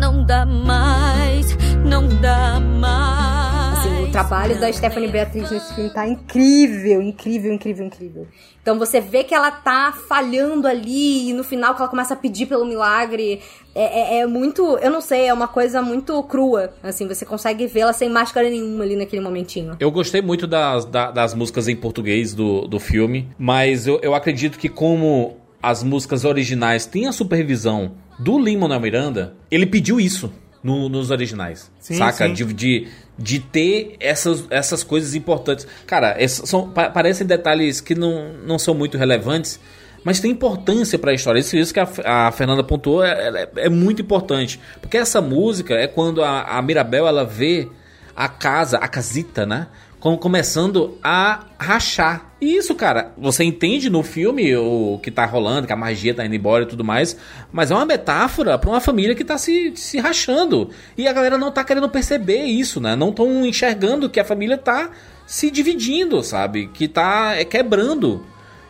Não dá mais, não dá mais. Assim, o trabalho da Stephanie é Beatriz nesse filme tá incrível, incrível, incrível, incrível. Então você vê que ela tá falhando ali e no final que ela começa a pedir pelo milagre. É, é- é muito, eu não sei, é uma coisa muito crua. Assim, você consegue vê-la sem máscara nenhuma ali naquele momentinho. Eu gostei muito das, da- das músicas em português do, do filme, mas eu, eu acredito que como as músicas originais têm a supervisão do Lin-Manuel Miranda, ele pediu isso no- nos originais, Sim, saca? sim. De, de, de ter essas, essas coisas importantes. Cara, esses são, pa- parecem detalhes que não, não são muito relevantes, mas tem importância pra história. Isso, isso que a, a Fernanda pontuou é, é- é muito importante. Porque essa música é quando a, a Mirabel ela vê a casa, a casita, né? Com- Começando a rachar. E isso, cara, você entende no filme o que tá rolando, que a magia tá indo embora e tudo mais, mas é uma metáfora pra uma família que tá se, se rachando. E a galera não tá querendo perceber isso, né? Não estão enxergando que a família tá se dividindo, sabe? Que tá é, quebrando.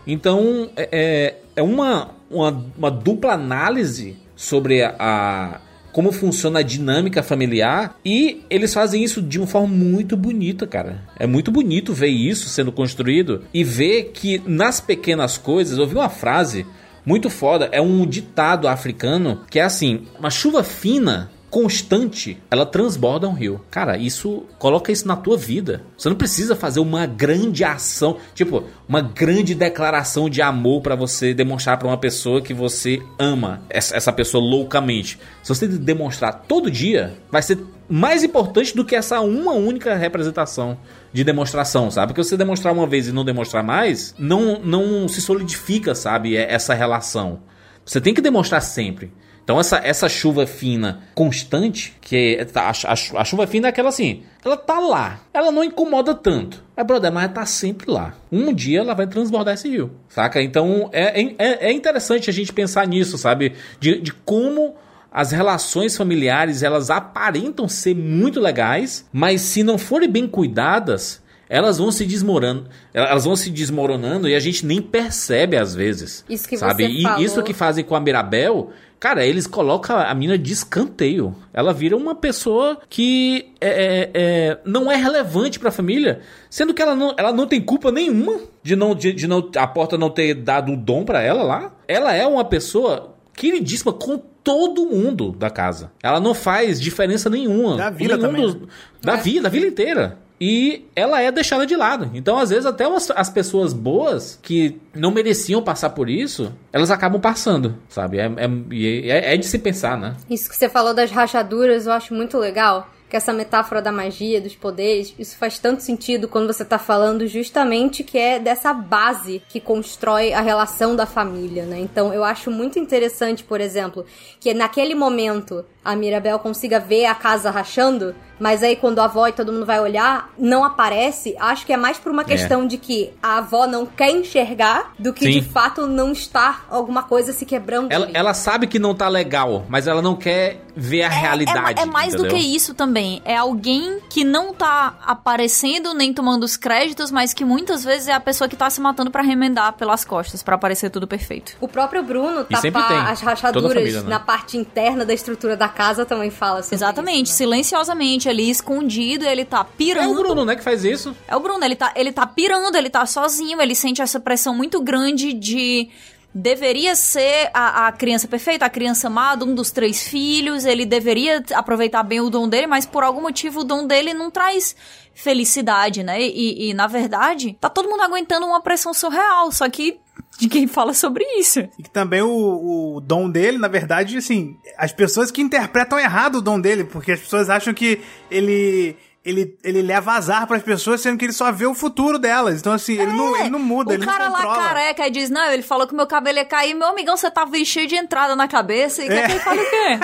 Então, é, é- é uma, uma, uma dupla análise sobre a, a- como funciona a dinâmica familiar e eles fazem isso de uma forma muito bonita, cara. É muito bonito ver isso sendo construído e ver que nas pequenas coisas, eu vi uma frase muito foda, é um ditado africano que é assim: uma chuva fina constante, ela transborda um rio. Cara, isso coloca isso na tua vida. Você não precisa fazer uma grande ação, tipo, uma grande declaração de amor pra você demonstrar pra uma pessoa que você ama essa, essa pessoa loucamente. Se você demonstrar todo dia, vai ser mais importante do que essa uma única representação de demonstração, sabe? Porque você demonstrar uma vez e não demonstrar mais, não não se solidifica, sabe, é- essa relação. Você tem que demonstrar sempre. Então essa, essa chuva fina constante, que é- tá, a, a a chuva fina é aquela assim, ela tá lá, ela não incomoda tanto. Mas, brother, mas ela tá sempre lá. Um dia ela vai transbordar esse rio, saca? Então é, é, é interessante a gente pensar nisso, sabe? De, de como as relações familiares, elas aparentam ser muito legais, mas se não forem bem cuidadas, elas vão se desmoronando, elas vão se desmoronando e a gente nem percebe às vezes. Isso que sabe? você e falou. isso que fazem com a Mirabel, cara, eles colocam a mina de escanteio. Ela vira uma pessoa que é, é, é, não é relevante pra família, sendo que ela não, ela não tem culpa nenhuma de não, de, de não a porta não ter dado o dom pra ela lá. Ela é uma pessoa queridíssima com todo mundo da casa. Ela não faz diferença nenhuma. Da vila Nenhum também, dos- né? da É. vila, da vila inteira. E ela é deixada de lado. Então, às vezes, até as, as pessoas boas que não mereciam passar por isso, elas acabam passando, sabe? É, é, é, é de se pensar, né? Isso que você falou das rachaduras, eu acho muito legal que essa metáfora da magia, dos poderes, isso faz tanto sentido quando você tá falando justamente que é dessa base que constrói a relação da família, né? Então eu acho muito interessante, por exemplo, que naquele momento a Mirabel consiga ver a casa rachando, mas aí quando a avó e todo mundo vai olhar, não aparece. Acho que é mais por uma questão é. de que a avó não quer enxergar do que Sim. de fato não está alguma coisa se quebrando. Ela, ela, sabe que não tá legal, mas ela não quer ver a é, realidade. É, é mais entendeu? do que isso também. É alguém que não tá aparecendo nem tomando os créditos, mas que muitas vezes é a pessoa que tá se matando para remendar pelas costas, para aparecer tudo perfeito. O próprio Bruno tapar as rachaduras família, né? na parte interna da estrutura da casa também fala sobre Exatamente, isso, né? silenciosamente ali, escondido, ele tá pirando. É o Bruno, né, que faz isso. É o Bruno, ele tá, ele tá pirando, ele tá sozinho, ele sente essa pressão muito grande de deveria ser a, a, criança perfeita, a criança amada, um dos três filhos, ele deveria aproveitar bem o dom dele, mas por algum motivo o dom dele não traz felicidade, né? E, e na verdade, tá todo mundo aguentando uma pressão surreal, só que de quem fala sobre isso. E que também o, o dom dele, na verdade, assim, as pessoas que interpretam errado o dom dele, porque as pessoas acham que ele ele, ele leva azar para as pessoas, sendo que ele só vê o futuro delas. Então, assim, é, ele, não, ele não muda, ele não controla. O cara lá careca diz, não, ele falou que meu cabelo ia cair. Meu amigão, você tava cheio de entrada na cabeça. E é. quer que ele fale o quê?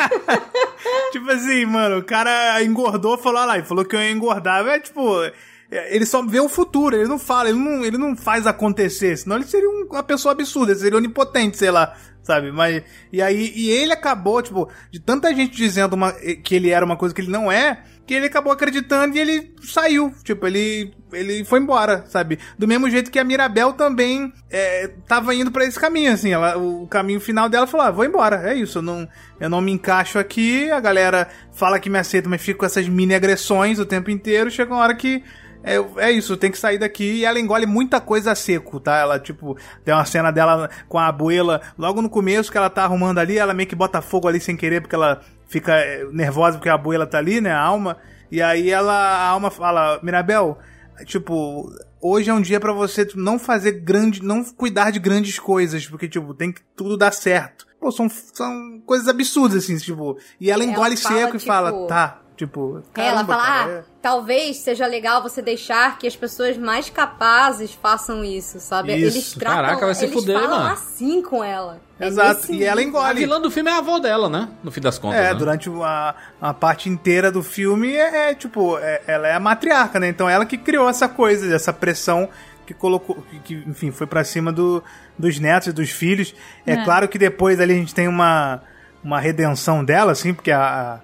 tipo assim, mano, o cara engordou, falou, lá, e falou que eu ia engordar. É, tipo... Ele só vê o futuro, ele não fala, ele não, ele não faz acontecer, senão ele seria uma pessoa absurda, ele seria onipotente, sei lá, sabe? Mas, e aí, e ele acabou, tipo, de tanta gente dizendo uma, que ele era uma coisa que ele não é, que ele acabou acreditando e ele saiu. Tipo, ele, ele foi embora, sabe? Do mesmo jeito que a Mirabel também é, tava indo para esse caminho, assim. Ela, o caminho final dela falou: ah, vou embora, é isso. Eu não, eu não me encaixo aqui. A galera fala que me aceita, mas fico com essas mini agressões o tempo inteiro. Chega uma hora que. É, é isso, tem que sair daqui. E ela engole muita coisa a seco, tá? Ela, tipo, tem uma cena dela com a abuela, logo no começo que ela tá arrumando ali, ela meio que bota fogo ali sem querer, porque ela fica eh, nervosa porque a abuela tá ali, né? A alma. E aí ela, a alma fala, Mirabel, tipo, hoje é um dia para você não fazer grande, não cuidar de grandes coisas, porque, tipo, tem que tudo dar certo. Pô, são, são coisas absurdas, assim, tipo, e ela engole ela fala, seco e tipo, fala, tá, Tipo, caramba, ela fala, cara, ah, é... talvez seja legal você deixar que as pessoas mais capazes façam isso, sabe? Isso. Eles tratam, Caraca, vai se eles fuder, falam mano. assim com ela. É Exato, é e ela engole. A vilã do filme é a avó dela, né? No fim das contas. É, né? durante a, a parte inteira do filme é, é tipo, é, ela é a matriarca, né? Então ela que criou essa coisa, essa pressão que colocou, que, que enfim, foi para cima do, dos netos e dos filhos. É, é, claro que depois ali a gente tem uma, uma redenção dela, assim, porque a,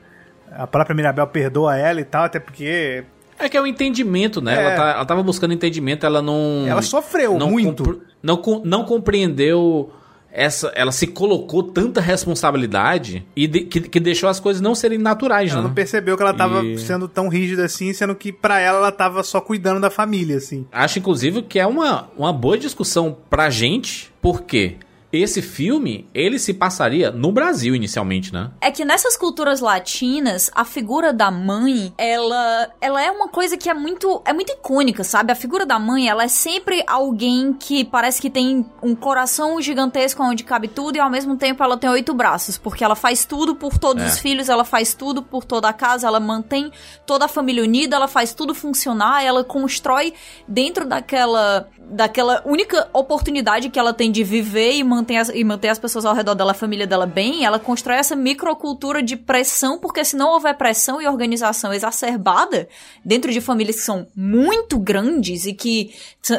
a própria Mirabel perdoa ela e tal, até porque. É que é o entendimento, né? É. Ela, tá, ela tava buscando entendimento, ela não. Ela sofreu não muito. não, não compreendeu essa, ela se colocou tanta responsabilidade e de, que, que deixou as coisas não serem naturais, ela né? não percebeu que ela tava e... sendo tão rígida assim, sendo que para ela ela tava só cuidando da família, assim. Acho, inclusive, que é uma, uma boa discussão pra gente, por quê? Esse filme, ele se passaria no Brasil inicialmente, né? É que nessas culturas latinas, a figura da mãe, ela, ela é uma coisa que é muito, é muito icônica, sabe? A figura da mãe, ela é sempre alguém que parece que tem um coração gigantesco onde cabe tudo e ao mesmo tempo ela tem oito braços, porque ela faz tudo por todos é. os filhos, ela faz tudo por toda a casa, ela mantém toda a família unida, ela faz tudo funcionar, ela constrói dentro daquela daquela única oportunidade que ela tem de viver e manter as, e manter as pessoas ao redor dela, a família dela bem, ela constrói essa microcultura de pressão, porque se não houver pressão e organização exacerbada dentro de famílias que são muito grandes e que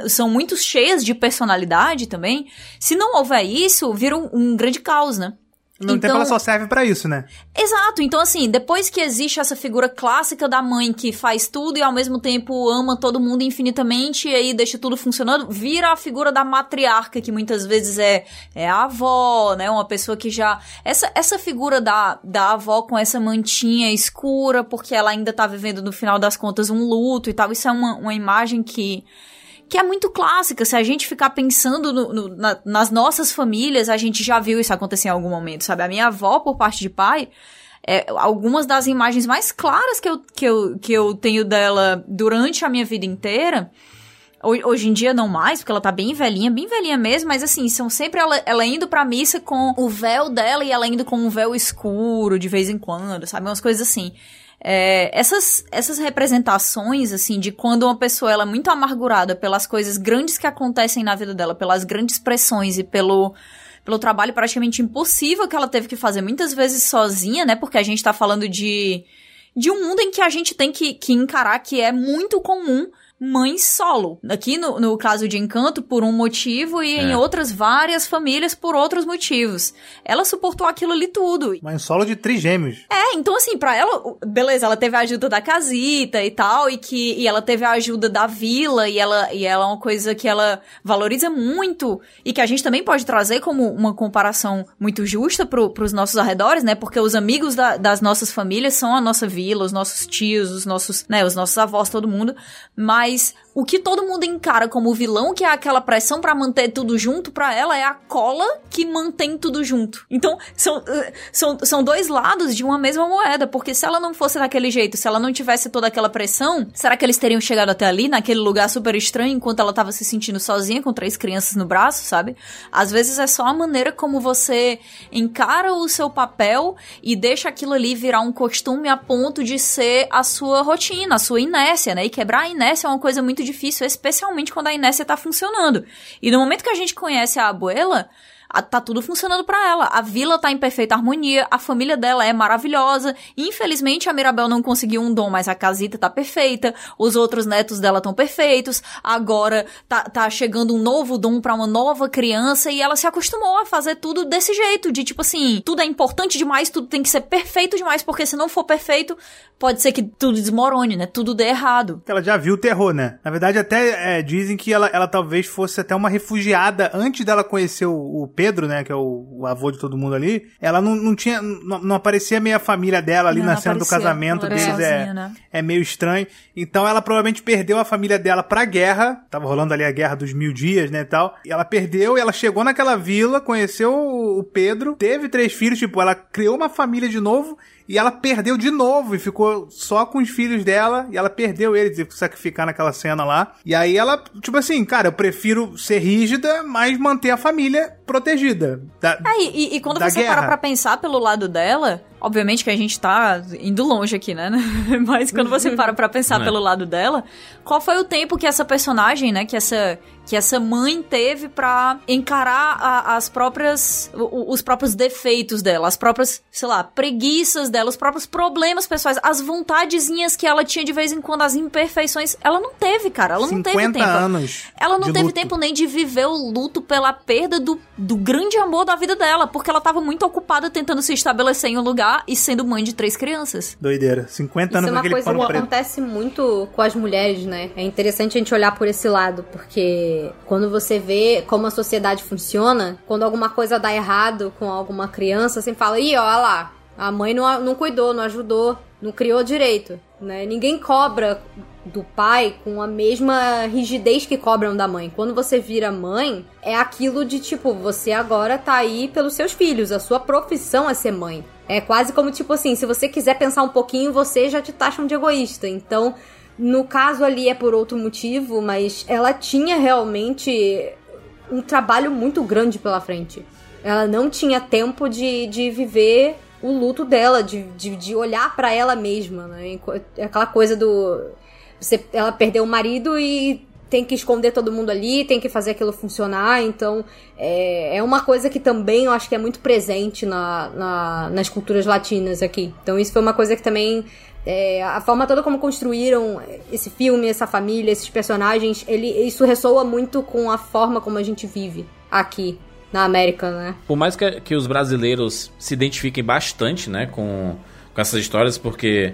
são muito cheias de personalidade também, se não houver isso, vira um, um grande caos, né? No então, tempo ela só serve para isso, né? Exato. Então, assim, depois que existe essa figura clássica da mãe que faz tudo e ao mesmo tempo ama todo mundo infinitamente e aí deixa tudo funcionando, vira a figura da matriarca, que muitas vezes é, é a avó, né? Uma pessoa que já. Essa, essa figura da, da avó com essa mantinha escura, porque ela ainda tá vivendo, no final das contas, um luto e tal. Isso é uma, uma imagem que que é muito clássica. Se a gente ficar pensando no, no, na, nas nossas famílias, a gente já viu isso acontecer em algum momento, sabe? A minha avó, por parte de pai, é, algumas das imagens mais claras que eu, que, eu, que eu tenho dela durante a minha vida inteira. Hoje em dia não mais, porque ela tá bem velhinha, bem velhinha mesmo, mas assim, são sempre ela, ela indo pra missa com o véu dela e ela indo com um véu escuro de vez em quando, sabe? Umas coisas assim. É, essas, essas representações, assim, de quando uma pessoa ela é muito amargurada pelas coisas grandes que acontecem na vida dela, pelas grandes pressões e pelo, pelo trabalho praticamente impossível que ela teve que fazer muitas vezes sozinha, né? Porque a gente tá falando de, de um mundo em que a gente tem que, que encarar que é muito comum mãe solo. Aqui no, no caso de Encanto, por um motivo, e é. em outras várias famílias por outros motivos. Ela suportou aquilo ali tudo. Mãe solo de trigêmeos. É, então assim, para ela, beleza, ela teve a ajuda da casita e tal, e que e ela teve a ajuda da vila, e ela, e ela é uma coisa que ela valoriza muito, e que a gente também pode trazer como uma comparação muito justa pro, pros nossos arredores, né? Porque os amigos da, das nossas famílias são a nossa vila, os nossos tios, os nossos, né, os nossos avós, todo mundo. Mas mas o que todo mundo encara como vilão, que é aquela pressão para manter tudo junto, para ela é a cola que mantém tudo junto. Então, são, são, são dois lados de uma mesma moeda, porque se ela não fosse daquele jeito, se ela não tivesse toda aquela pressão, será que eles teriam chegado até ali, naquele lugar super estranho, enquanto ela tava se sentindo sozinha com três crianças no braço, sabe? Às vezes é só a maneira como você encara o seu papel e deixa aquilo ali virar um costume a ponto de ser a sua rotina, a sua inércia, né? E quebrar a inércia é uma coisa muito difícil, especialmente quando a inércia tá funcionando. E no momento que a gente conhece a abuela, tá tudo funcionando para ela. A vila tá em perfeita harmonia, a família dela é maravilhosa. Infelizmente a Mirabel não conseguiu um dom, mas a casita tá perfeita. Os outros netos dela estão perfeitos. Agora tá, tá chegando um novo dom para uma nova criança e ela se acostumou a fazer tudo desse jeito, de tipo assim, tudo é importante demais, tudo tem que ser perfeito demais, porque se não for perfeito, pode ser que tudo desmorone, né? Tudo dê errado. Ela já viu o terror, né? Na verdade, até é, dizem que ela, ela talvez fosse até uma refugiada antes dela conhecer o, o Pedro, né? Que é o, o, avô de todo mundo ali. Ela não, não tinha. Não, não aparecia meio a família dela ali não, na cena do casamento deles. Sozinha, é, né? é meio estranho. Então ela provavelmente perdeu a família dela pra guerra. Tava rolando ali a guerra dos mil dias, né? E tal. E ela perdeu e ela chegou naquela vila, conheceu o Pedro, teve três filhos, tipo, ela criou uma família de novo e ela perdeu de novo e ficou só com os filhos dela. E ela perdeu eles, teve que sacrificar naquela cena lá. E aí ela, tipo assim, cara, eu prefiro ser rígida, mas manter a família protegida. Da, é, e, e quando você guerra. para pra pensar pelo lado dela, Obviamente que a gente tá indo longe aqui, né? Mas quando você para pra pensar é. pelo lado dela, qual foi o tempo que essa personagem, né? Que essa, que essa mãe teve para encarar a, as próprias. os próprios defeitos dela, as próprias, sei lá, preguiças dela, os próprios problemas pessoais, as vontadezinhas que ela tinha de vez em quando, as imperfeições. Ela não teve, cara. Ela não teve tempo. anos. Ela não teve luto. tempo nem de viver o luto pela perda do, do grande amor da vida dela, porque ela tava muito ocupada tentando se estabelecer em um lugar e sendo mãe de três crianças. Doideira. 50 anos Isso é uma coisa que acontece muito com as mulheres, né? É interessante a gente olhar por esse lado, porque quando você vê como a sociedade funciona, quando alguma coisa dá errado com alguma criança, você fala, ih, ó lá, a mãe não, não cuidou, não ajudou, não criou direito, né? Ninguém cobra do pai com a mesma rigidez que cobram da mãe. Quando você vira mãe, é aquilo de tipo, você agora tá aí pelos seus filhos, a sua profissão é ser mãe. É quase como tipo assim, se você quiser pensar um pouquinho, você já te taxam de egoísta. Então, no caso ali é por outro motivo, mas ela tinha realmente um trabalho muito grande pela frente. Ela não tinha tempo de, de viver o luto dela, de, de, de olhar para ela mesma, né? Aquela coisa do você, ela perdeu o marido e tem que esconder todo mundo ali, tem que fazer aquilo funcionar. Então, é, é uma coisa que também eu acho que é muito presente na, na, nas culturas latinas aqui. Então, isso foi uma coisa que também. É, a forma toda como construíram esse filme, essa família, esses personagens, ele, isso ressoa muito com a forma como a gente vive aqui na América, né? Por mais que, que os brasileiros se identifiquem bastante, né, com, com essas histórias, porque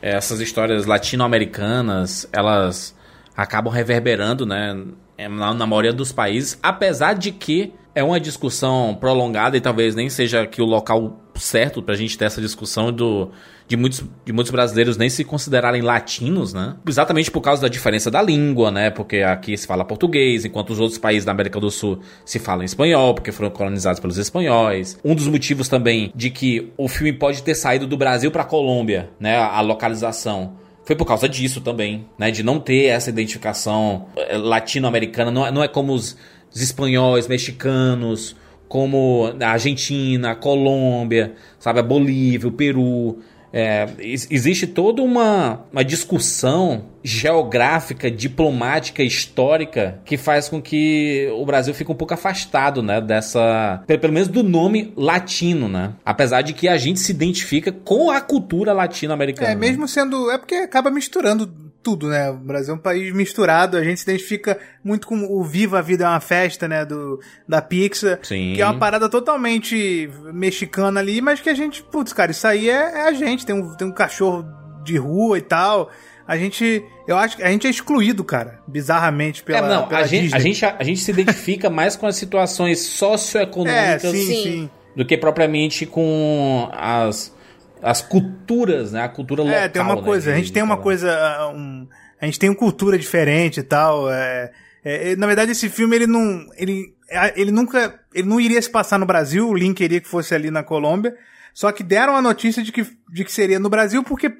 essas histórias latino-americanas, elas acabam reverberando, né, na, na maioria dos países, apesar de que é uma discussão prolongada e talvez nem seja aqui o local certo pra gente ter essa discussão do, de, muitos, de muitos brasileiros nem se considerarem latinos, né? Exatamente por causa da diferença da língua, né? Porque aqui se fala português, enquanto os outros países da América do Sul se falam espanhol, porque foram colonizados pelos espanhóis. Um dos motivos também de que o filme pode ter saído do Brasil pra Colômbia, né? A localização foi por causa disso também, né? De não ter essa identificação eh, latino-americana. Não, é- não é como os, os espanhóis, mexicanos, como a Argentina, a Colômbia, sabe? A Bolívia, o Peru. É, ex- existe toda uma, uma discussão geográfica, diplomática, histórica que faz com que o Brasil fique um pouco afastado, né, dessa, pe- pelo menos do nome latino, né? Apesar de que a gente se identifica com a cultura latino-americana. É, né? mesmo sendo. É porque acaba misturando tudo, né? O Brasil é um país misturado, a gente se identifica muito com o Viva a Vida é uma Festa, né? Do, da Pixar. Sim. Que é uma parada totalmente mexicana ali, mas que a gente, putz, cara, isso aí é, é a gente. Tem um, tem um cachorro de rua e tal. A gente. Eu acho que a gente é excluído, cara. Bizarramente pela. É, não, pela a gente, a, gente, a gente se identifica mais com as situações socioeconômicas É, Sim. sim. do que propriamente com as, as culturas, né? A cultura local. É, tem uma né, coisa, a de- gente tem uma coisa, ah, um- a gente tem uma cultura diferente e tal. é- é- é, na verdade, esse filme ele não, ele, ele nunca, ele não iria se passar no Brasil. O Link queria que fosse ali na Colômbia. Só que deram a notícia de que, de que seria no Brasil porque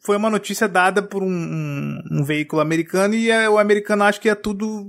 foi uma notícia dada por um, um, um veículo americano e eh, o americano acha que é tudo,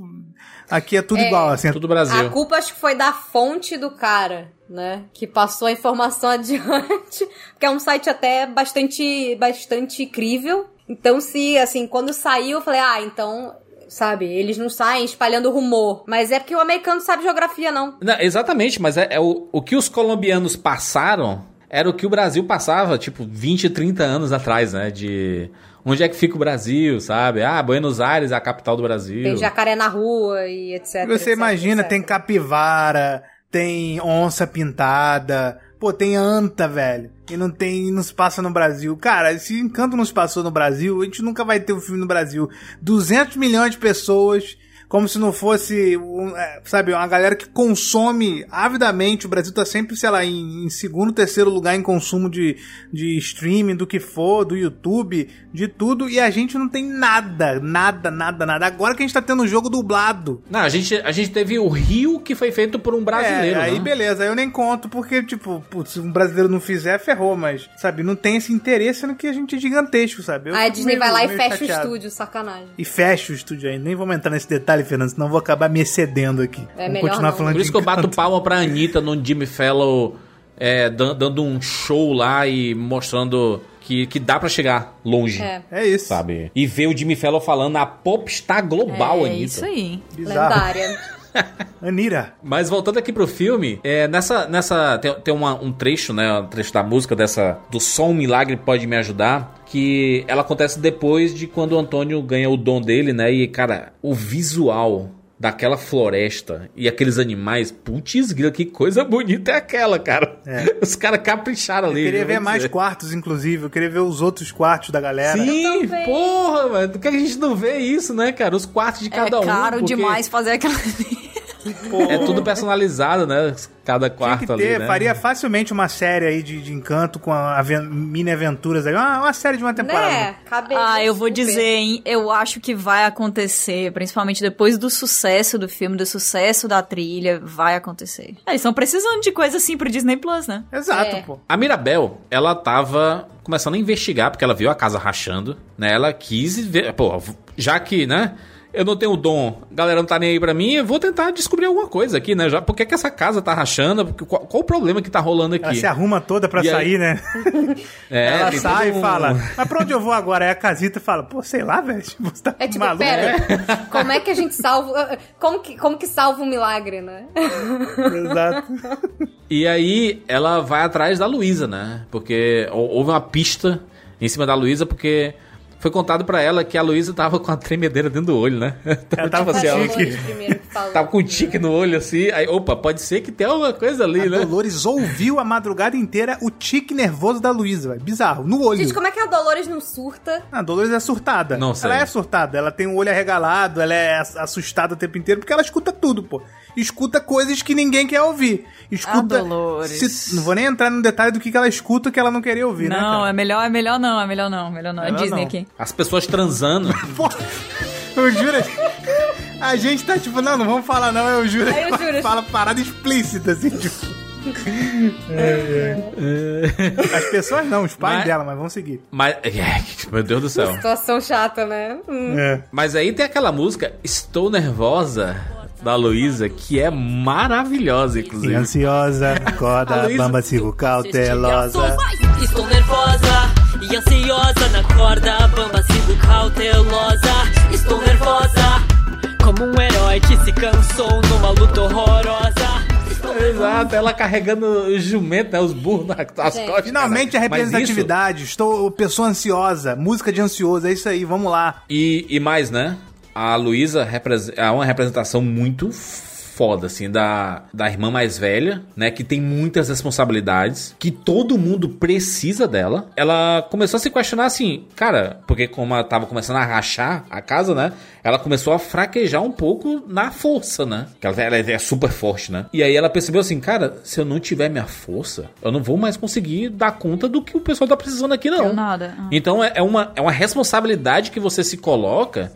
aqui é tudo É. igual, assim. Tudo Brasil. A culpa acho que foi da fonte do cara, né? Que passou a informação adiante. Porque é um site até bastante, bastante crível. Então, se, assim, quando saiu, eu falei, ah, então, sabe, eles não saem espalhando rumor. Mas é porque o americano não sabe geografia, não. Não, exatamente, mas é, é o, o que os colombianos passaram era o que o Brasil passava, tipo, 20, 30 anos atrás, né? De onde é que fica o Brasil, sabe? Ah, Buenos Aires é a capital do Brasil. Tem jacaré na rua e etc. Você etc, imagina, etc. tem capivara, tem onça pintada, pô, tem anta, velho. E não tem, não se passa no Brasil. Cara, se Encanto não se passou no Brasil, a gente nunca vai ter um filme no Brasil. 200 milhões de pessoas, como se não fosse, um, é, sabe, uma galera que consome avidamente. O Brasil tá sempre, sei lá, em, em segundo, terceiro lugar em consumo de, de streaming, do que for, do YouTube, de tudo. E a gente não tem nada, nada, nada, nada. Agora que a gente tá tendo um jogo dublado. Não, a gente, a gente teve o Rio que foi feito por um brasileiro, É, aí né? beleza, aí eu nem conto, porque, tipo, putz, se um brasileiro não fizer, ferrou, mas, sabe, não tem esse interesse no que a gente é gigantesco, sabe? Eu Aí a Disney meio- vai lá e fecha chateado. o estúdio, sacanagem. E fecha o estúdio ainda. Nem vamos entrar nesse detalhe, Fernando, senão eu vou acabar me excedendo aqui. É vamos melhor continuar não. falando Por isso que eu bato palma pra Anitta no Jimmy Fellow é, dan- dando um show lá e mostrando que, que dá pra chegar longe. É. É isso. Sabe? E ver o Jimmy Fellow falando a popstar global, é Anitta. isso aí. Bizarro. Lendária. Anira. Mas voltando aqui pro filme, é, nessa. nessa tem tem uma- um trecho, né? Um trecho da música dessa. Do Som Milagre Pode Me Ajudar. Que ela acontece depois de quando o Antônio ganha o dom dele, né? E, cara, o visual daquela floresta e aqueles animais, putz, grila, que coisa bonita é aquela, cara. É. Os caras capricharam Eu ali. queria eu ver vou mais quartos, inclusive. Eu queria ver os outros quartos da galera. Sim, porra, mano. Por que a gente não vê isso, né, cara? Os quartos de cada é um. caro porque demais fazer aquela. Pô, É tudo personalizado, né? Cada Tinha quarto ali, ter, né? faria facilmente uma série aí de, de encanto com a, aven- mini aventuras aí. Uma, uma série de uma temporada. né? Cabe Ah, eu vou dizer, hein? Eu acho que vai acontecer, principalmente depois do sucesso do filme, do sucesso da trilha, vai acontecer. É, Eles estão precisando de coisa assim pro Disney Plus, né? Exato, É. pô. A Mirabel, ela tava começando a investigar, porque ela viu a casa rachando, né? Ela quis ver, pô, já que, né? Eu não tenho o dom, a galera não tá nem aí pra mim, eu vou tentar descobrir alguma coisa aqui, né? Já, por que, que essa casa tá rachando? Qual, qual o problema que tá rolando aqui? Ela se arruma toda pra E aí- sair, né? É, ela sai todo e um- fala, mas pra onde eu vou agora? Aí a casita fala, pô, sei lá, velho. Você tá É tipo, maluco? pera, como é que a gente salva. Como que, como que salva um milagre, né? Exato. E aí ela vai atrás da Luísa, né? Porque hou- houve uma pista em cima da Luísa, porque foi contado pra ela que a Luísa tava com a tremedeira dentro do olho, né? Então, Ela tava tipo assim, ela-. Falou. Tava com um tique no olho assim. Aí, opa, pode ser que tenha alguma coisa ali, A né? Dolores ouviu a madrugada inteira o tique nervoso da Luísa, velho. Bizarro, no olho. Gente, como é que a Dolores não surta? A Dolores é surtada. Não sei. Ela é surtada, ela tem o olho arregalado, ela é ass- assustada o tempo inteiro, porque ela escuta tudo, pô. Escuta coisas que ninguém quer ouvir. Escuta. Ah, Dolores. se- não vou nem entrar no detalhe do que, que ela escuta que ela não queria ouvir, né? Não, é melhor, é melhor não, é melhor não, melhor não. É Melhor Disney não. aqui. As pessoas transando. Pô, eu juro. A gente tá tipo, não, não vamos falar não, eu juro. Eu juro. Fala parada explícita, assim, tipo. É, é. As pessoas não, os pais Mas- dela, mas vamos seguir. Mas. Meu Deus do céu. Situação chata, né? Hum. É. Mas aí tem aquela música Estou Nervosa da Luísa, que é maravilhosa, E inclusive. ansiosa, A acorda, Luísa- bamba, sigo cautelosa. Estou nervosa e ansiosa na corda bamba, sigo cautelosa. Estou nervosa, como um herói que se cansou numa luta horrorosa. Exato, ela carregando o jumento, né, os burros nas nas costas. Finalmente a cara. Mas isso- representatividade. Estou pessoa ansiosa, música de ansioso, é isso aí, vamos lá. E, e mais, né? A Luísa é uma representação muito foda, assim, da, da irmã mais velha, né? Que tem muitas responsabilidades, que todo mundo precisa dela. Ela começou a se questionar assim, cara, porque como ela tava começando a rachar a casa, né? Ela começou a fraquejar um pouco na força, né? Que ela, ela é super forte, né? E aí ela percebeu assim, cara, se eu não tiver minha força, eu não vou mais conseguir dar conta do que o pessoal tá precisando aqui, não. Deu nada. Ah. Então é, é uma, é uma responsabilidade que você se coloca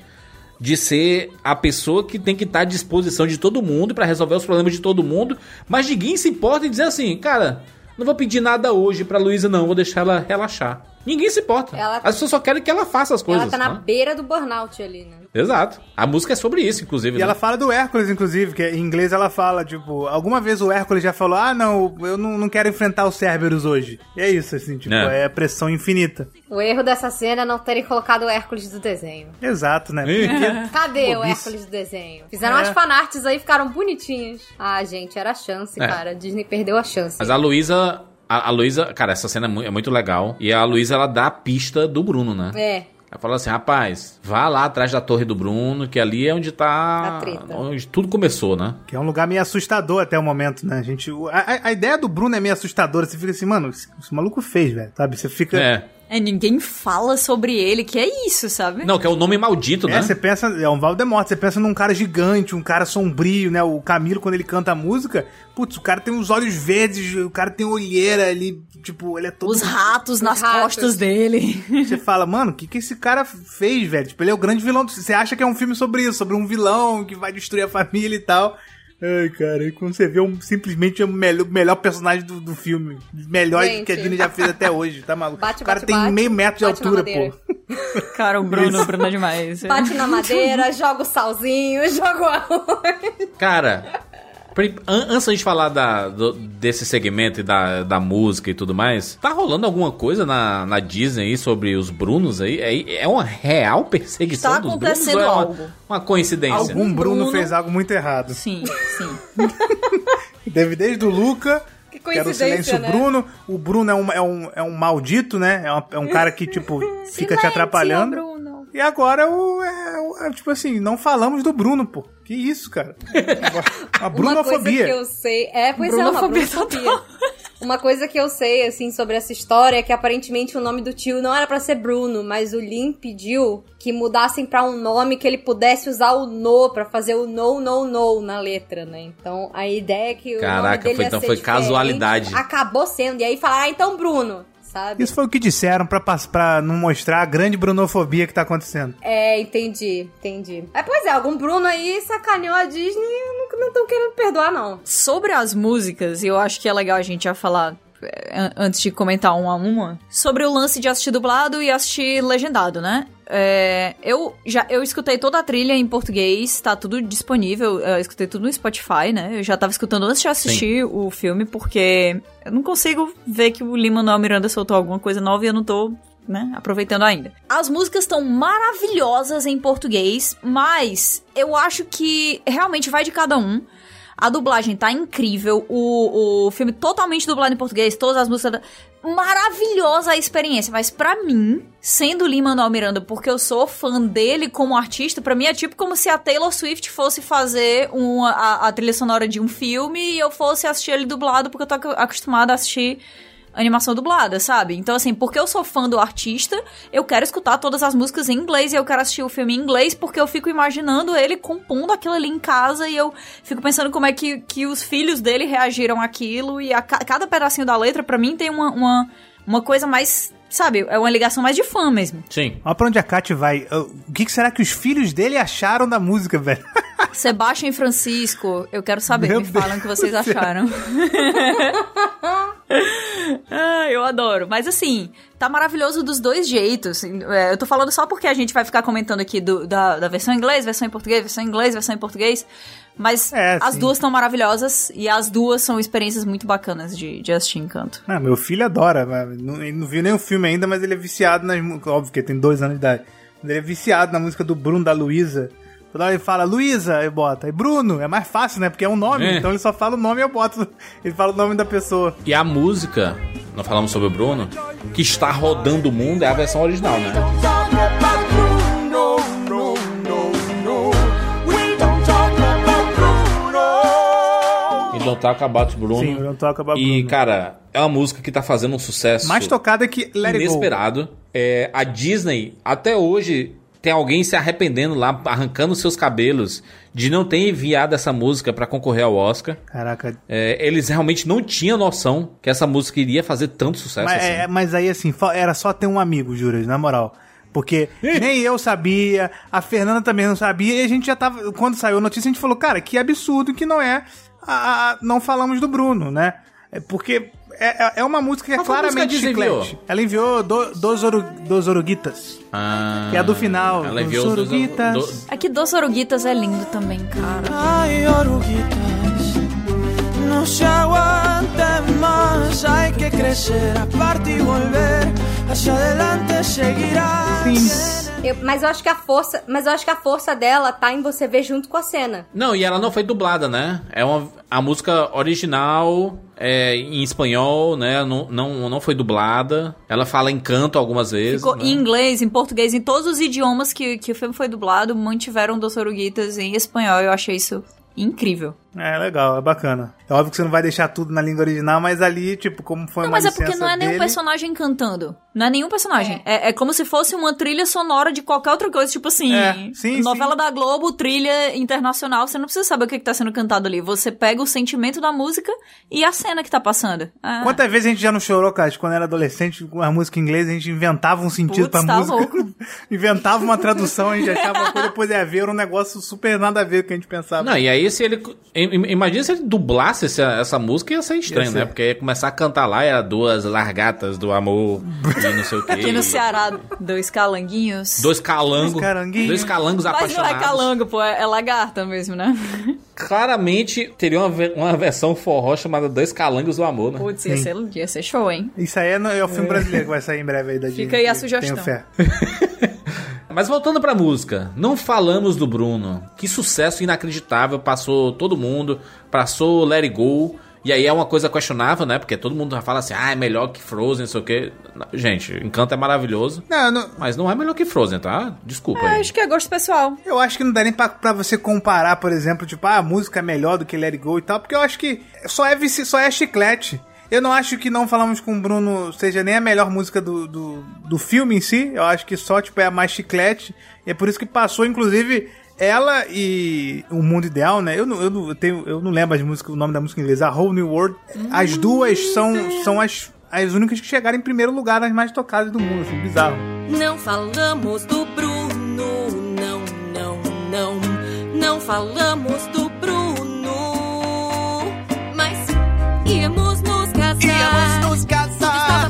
de ser a pessoa que tem que estar à disposição de todo mundo pra resolver os problemas de todo mundo, mas ninguém se importa em dizer assim, cara, não vou pedir nada hoje pra Luísa não, vou deixar ela relaxar. Ninguém se importa. Ela- As pessoas só querem que ela faça as coisas. Ela tá na né? beira do burnout ali, né? Exato. A música é sobre isso, inclusive. E né? ela fala do Hércules, inclusive, que em inglês ela fala, tipo, alguma vez o Hércules já falou, ah, não, eu não, não quero enfrentar os Cerberus hoje. E é isso, assim, tipo, É. é, pressão infinita. O erro dessa cena é não terem colocado o Hércules do desenho. Exato, né? Porque- Cadê o. Hércules do desenho? Fizeram É. umas fanarts aí, ficaram bonitinhas. Ah, gente, era a chance, É. cara. Disney perdeu a chance. Mas a Luísa. A, a Luísa, cara, essa cena é mu- é muito legal. E a Luísa, ela dá a pista do Bruno, né? É. Ela fala assim, rapaz, vá lá atrás da torre do Bruno, que ali é onde tá. A treta. Onde tudo começou, né? Que é um lugar meio assustador até o momento, né? A, gente, a- a ideia do Bruno é meio assustadora. Você fica assim, mano, esse, esse maluco fez, velho. Sabe? Você fica. É. É, ninguém fala sobre ele, que é isso, sabe? Não, que é o nome maldito, É, né? você pensa, é um Valdemort, você pensa num cara gigante, um cara sombrio, né? O Camilo, quando ele canta a música, putz, o cara tem os olhos verdes, o cara tem olheira ali, tipo, ele é todo. Os ratos nas ratos. costas dele. Você fala, mano, o que, que esse cara fez, velho? Tipo, ele é o grande vilão. do- Você acha que é um filme sobre isso, sobre um vilão que vai destruir a família e tal. Ai, cara, e quando você vê um, simplesmente o melhor, melhor personagem do, do filme. Melhor Gente. que a Disney já fez até hoje, tá maluco? Bate, o cara bate, tem bate. meio metro de altura, pô. Cara, o Bruno, o Bruno é demais. Bate na madeira, joga o salzinho, joga o arroz. Cara, antes da gente falar da, do- desse segmento e da, da música e tudo mais, tá rolando alguma coisa na, na Disney aí sobre os Brunos aí? É, é uma real perseguição Tá dos acontecendo Brunos? ou é uma- algo. Uma, coincidência? Algum Bruno, Bruno- fez algo muito errado. Sim, sim. Teve desde o Luca, Que que era o coincidência, Silêncio né? Bruno. O Bruno é um, é um, é um maldito, né? É, uma- é um cara que, tipo, fica te atrapalhando. Bruno. E agora o, é, o- é, tipo assim, não falamos do Bruno, pô. Que isso, cara? A Uma coisa brunofobia. que eu sei. É, pois é, uma Brunofobia brunofobia. Uma coisa que eu sei, assim, sobre essa história é que aparentemente o nome do tio não era pra ser Bruno, mas o Lin pediu que mudassem pra um nome que ele pudesse usar o no pra fazer o no, no, no na letra, né? Então a ideia é que o nome Caraca, dele foi- ia então ser foi diferente, casualidade. Acabou sendo. E aí falaram, ah, então Bruno, sabe? Isso foi o que disseram pra não mostrar a grande brunofobia que tá acontecendo. É, entendi, entendi. É, pois é, algum Bruno aí sacaneou a Disney e não estão querendo perdoar, não. Sobre as músicas, e eu acho que é legal a gente já falar antes de comentar uma a uma, sobre o lance de assistir dublado e assistir legendado, né? É, eu já eu escutei toda a trilha em português, tá tudo disponível. Eu escutei tudo no Spotify, né? Eu já tava escutando antes de assistir o filme, porque eu não consigo ver que o Lin-Manuel Miranda soltou alguma coisa nova e eu não tô né, aproveitando ainda. As músicas estão maravilhosas em português, mas eu acho que realmente vai de cada um. A dublagem tá incrível, o, o filme totalmente dublado em português, todas as músicas. maravilhosa a experiência, mas pra mim, sendo Lin-Manuel Miranda, porque eu sou fã dele como artista, pra mim é tipo como se a Taylor Swift fosse fazer uma, a, a trilha sonora de um filme e eu fosse assistir ele dublado, porque eu tô ac- acostumada a assistir animação dublada, sabe? Então, assim, porque eu sou fã do artista, eu quero escutar todas as músicas em inglês e eu quero assistir o filme em inglês porque eu fico imaginando ele compondo aquilo ali em casa e eu fico pensando como é que, que os filhos dele reagiram àquilo e a, ca- cada pedacinho da letra, pra mim, tem uma, uma, uma coisa mais, sabe? É uma ligação mais de fã mesmo. Sim. Olha pra onde a Kat vai. O que, será que os filhos dele acharam da música, velho? Sebastião e Francisco, eu quero saber, Meu me falam o que vocês Deus céu. acharam. ah, eu adoro. Mas assim, tá maravilhoso dos dois jeitos. É, eu tô falando só porque a gente vai ficar comentando aqui do- da, da versão em inglês, versão em português, versão em inglês, versão em português. Mas É, as sim. duas estão maravilhosas e as duas são experiências muito bacanas de, de assistir Encanto. Não, meu filho adora. Não, ele não viu nem o filme ainda, mas ele é viciado nas. Óbvio que ele tem dois anos de idade. Ele é viciado na música do Bruno da Luísa. Toda hora ele fala Luísa, eu boto. Aí Bruno, é mais fácil, né? Porque é um nome. É. Então ele só fala o nome e eu boto. Ele fala o nome da pessoa. E a música, nós falamos sobre o Bruno, que está rodando o mundo é a versão original, né? Don't Talk About Bruno. Sim, o Don't Talk About E, Bruno. cara, é uma música que tá fazendo um sucesso Mais tocada que Let It Go. inesperado. É, a Disney, até hoje, tem alguém se arrependendo lá, arrancando seus cabelos, de não ter enviado essa música pra concorrer ao Oscar. Caraca. É, eles realmente não tinham noção que essa música iria fazer tanto sucesso Mas, assim. é, mas aí, assim, era só ter um amigo, Juras, na moral. Porque nem eu sabia, a Fernanda também não sabia, e a gente já tava. Quando saiu a notícia, a gente falou, cara, que absurdo que não é. A- a- não falamos do Bruno, né? É porque é, é- é uma música que é a música claramente a chiclete. enviou? Ela enviou do, dos, oru, dos Oruguitas. Ah, Que é a do final, Ela dos enviou os dois- Oruguitas. do- Aqui Dos Oruguitas é lindo também, cara. Ay, oruguitas, no se aguanten más, hay que crecer, aparte y volver, hacia adelante seguirá. Eu- mas eu acho que a força, mas eu acho que a força dela tá em você ver junto com a cena. Não, e ela não foi dublada, né? É uma, a música original é, em espanhol, né? Não, não, não foi dublada. Ela fala em canto algumas vezes. Ficou né? em inglês, em português, em todos os idiomas que, que o filme foi dublado, mantiveram Dos Oruguitas em espanhol. Eu achei isso incrível. É legal, é bacana. É óbvio que você não vai deixar tudo na língua original, mas ali, tipo, como foi Não, uma mas é porque não é nenhum dele- personagem cantando. Não é nenhum personagem. É, é como se fosse uma trilha sonora de qualquer outra coisa. Tipo assim, É, sim, novela sim. da Globo, trilha internacional. Você não precisa saber o que, que tá sendo cantado ali. Você pega o sentimento da música e a cena que tá passando. Ah, Quantas vezes a gente já não chorou, cara? Quando era adolescente, com a música em inglês, a gente inventava um sentido Putz, pra tá música. louco. inventava uma tradução, a gente achava uma coisa, depois ia ver, era um negócio super nada a ver com o que a gente pensava. Não, e aí se ele. Im- Imagina se ele dublasse essa, essa música, ia ser estranho, Ia ser. né? Porque ia começar a cantar lá, era duas largatas do amor e não sei o quê. Aqui no Ceará, dois calanguinhos. Dois calangos. Dois. Dois calangos Mas não apaixonados. é calango, pô, é, é lagarta mesmo, né? Claramente teria uma, uma versão forró chamada Dois Calangos do Amor, né? Putz, ia ser, ia ser show, hein? Isso aí é, no- é o filme brasileiro que vai sair em breve aí da Disney. aí a sugestão. Tenho fé. Mas voltando pra música, não falamos do Bruno. Que sucesso inacreditável, passou todo mundo, passou Let It Go. E aí é uma coisa questionável, né? Porque todo mundo já fala assim, ah, é melhor que Frozen, não sei o quê. Gente, Encanto é maravilhoso, Não, não- mas não é melhor que Frozen, tá? Desculpa aí. acho que é gosto pessoal. eu acho que não dá nem pra, pra você comparar, por exemplo, tipo, ah, a música é melhor do que Let It Go e tal, porque eu acho que só é, só é chiclete. Eu não acho que Não Falamos com o Bruno seja nem a melhor música do, do, do filme em si. Eu acho que só, tipo, é a mais chiclete. E é por isso que passou, inclusive, ela e O Mundo Ideal, né? Eu não, eu não, eu tenho, eu não lembro as músicas, o nome da música em inglês. A Whole New World. As duas são, são as, as únicas que chegaram em primeiro lugar nas mais tocadas do mundo, assim, bizarro. Não falamos do Bruno, não, não, não. Não falamos do Bruno, mas íamos. Íamos nos Tudo casar,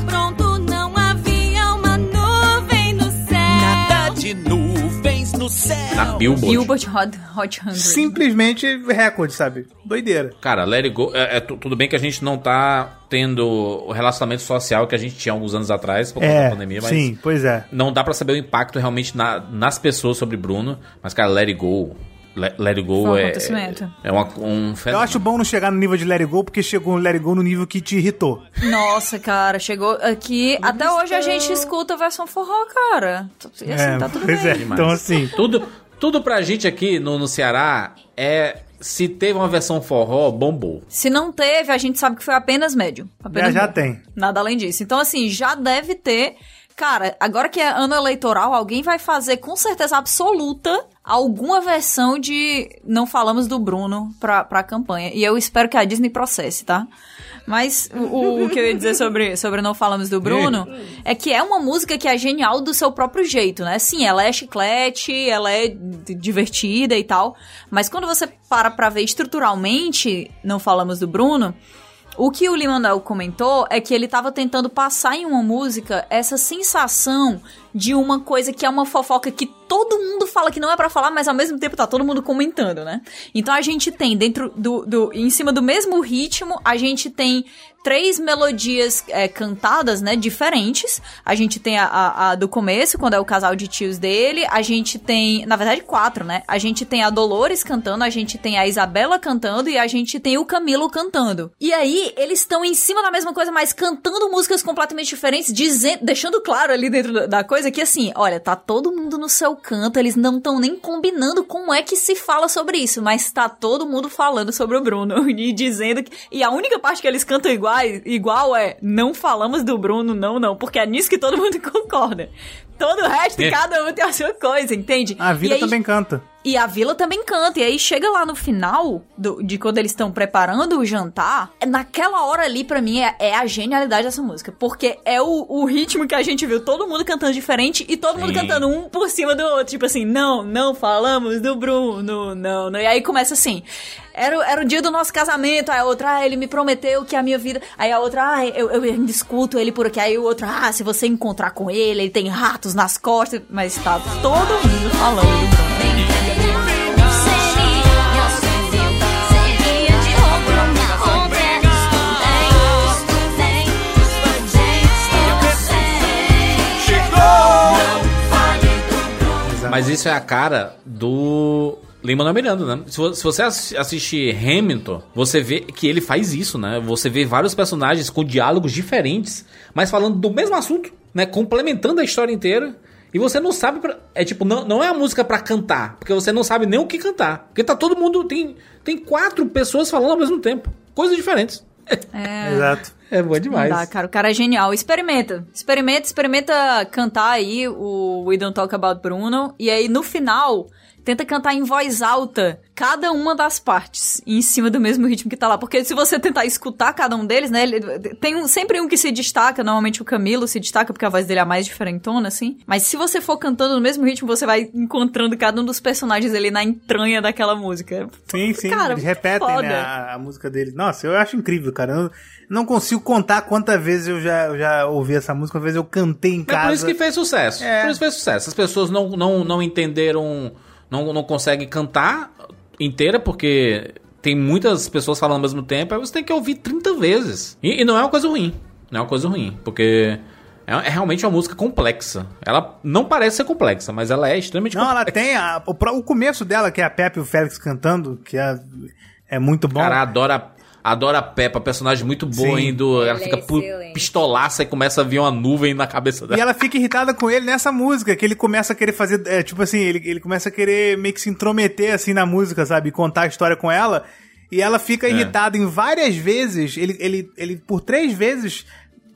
estava pronto, não havia uma nuvem no céu. nada de nuvens no céu. Na Billboard. Billboard Hot, Hot 100. Simplesmente recorde, sabe? Doideira. Cara, Let It Go, é, é tu- tudo bem que a gente não tá tendo o relacionamento social que a gente tinha alguns anos atrás por conta da É, pandemia, mas sim, pois é. não dá pra saber o impacto realmente na- nas pessoas sobre Bruno. Mas, cara, Let It Go Le- Let It Go um é, acontecimento. é uma- um Eu fenômeno. acho bom não chegar no nível de Let It Go, porque chegou no Let It Go no nível que te irritou. Nossa, cara, chegou aqui. Até hoje a gente escuta a versão forró, cara. E assim, tá tudo pois bem. é. Então, assim, Tudo, tudo pra gente aqui no, no Ceará é. Se teve uma versão forró, bombou. Se não teve, a gente sabe que foi apenas médio. já, já tem. Nada além disso. Então, assim, já deve ter. Cara, agora que é ano eleitoral, alguém vai fazer com certeza absoluta alguma versão de Não Falamos do Bruno pra, pra campanha. E eu espero que a Disney processe, tá? Mas o, o que eu ia dizer sobre, sobre Não Falamos do Bruno é que é uma música que é genial do seu próprio jeito, né? Sim, ela é chiclete, ela é divertida e tal. Mas quando você para pra ver estruturalmente Não Falamos do Bruno, o que o Limanel comentou é que ele tava tentando passar em uma música essa sensação de uma coisa que é uma fofoca que todo mundo fala que não é pra falar, mas ao mesmo tempo tá todo mundo comentando, né? Então a gente tem dentro do, do em cima do mesmo ritmo, a gente tem três melodias é, cantadas, né, diferentes. A gente tem a, a- a do começo, quando é o casal de tios dele. A gente tem, na verdade, quatro, né? A gente tem a Dolores cantando, a gente tem a Isabela cantando e a gente tem o Camilo cantando. E aí, eles estão em cima da mesma coisa, mas cantando músicas completamente diferentes, dizendo, deixando claro ali dentro da- da coisa que assim, olha, tá todo mundo no seu canto, eles não estão nem combinando como é que se fala sobre isso, mas tá todo mundo falando sobre o Bruno e dizendo que. E a única parte que eles cantam igual, igual é não falamos do Bruno, não, não, porque é nisso que todo mundo concorda. Todo o resto, É. cada um tem a sua coisa, entende? A vida aí- também canta. E a vila também canta. E aí chega lá no final do- de quando eles estão preparando o jantar. Naquela hora ali, pra mim, é, é a genialidade dessa música. Porque é o, o ritmo que a gente viu todo mundo cantando diferente e todo mundo Sim. cantando um por cima do outro. Tipo assim, não, não falamos do Bruno, não, não. E aí começa assim. Era, o- era o dia do nosso casamento, aí a outra, ah, ele me prometeu que a minha vida. Aí a outra, ah, eu, eu ainda escuto ele por aqui. Aí o outro, ah, se você encontrar com ele, ele tem ratos nas costas. Mas tá todo mundo falando Mas isso é a cara do Lin-Manuel Miranda, né? Se vo- se você assi- assistir Hamilton, você vê que ele faz isso, né? Você vê vários personagens com diálogos diferentes, mas falando do mesmo assunto, né? Complementando a história inteira. E você não sabe. Pra... É tipo, não, não é a música pra cantar, porque você não sabe nem o que cantar. Porque tá todo mundo. Tem, tem quatro pessoas falando ao mesmo tempo. Coisas diferentes. É. Exato. É bom Não demais. dá, cara. O cara é genial. Experimenta. Experimenta, experimenta cantar aí o We Don't Talk About Bruno. E aí, no final, tenta cantar em voz alta cada uma das partes. Em cima do mesmo ritmo que tá lá. Porque se você tentar escutar cada um deles, né? ele- tem um- sempre um que se destaca. Normalmente o Camilo se destaca porque a voz dele é a mais diferentona, assim. Mas se você for cantando no mesmo ritmo, você vai encontrando cada um dos personagens ali na entranha daquela música. Sim, sim. Cara, eles repetem né, a, a música dele. Nossa, eu acho incrível, cara. Eu não consigo contar quantas vezes eu já, eu já ouvi essa música, quantas vezes eu cantei em É casa. por isso que fez sucesso. É. Por isso que fez sucesso. As pessoas não, não, não entenderam, não, não conseguem cantar inteira, porque tem muitas pessoas falando ao mesmo tempo, aí você tem que ouvir 30 vezes. E, e não é uma coisa ruim. Não é uma coisa ruim, porque é, é realmente uma música complexa. Ela não parece ser complexa, mas ela é extremamente Não, ela complexa. tem a- o, o começo dela, que é a Pepe e o Félix cantando, que é, é muito bom. Cara, adora, adora a Peppa, personagem muito boa, Sim. indo, ela Ela fica é pistolaça e começa a vir uma nuvem na cabeça E dela. ela fica irritada com ele nessa música, que ele começa a querer fazer, é, tipo assim, ele, ele começa a querer meio que se intrometer assim na música, sabe? E contar a história com ela. E ela fica É. irritada em várias vezes. Ele, ele, ele, por três vezes,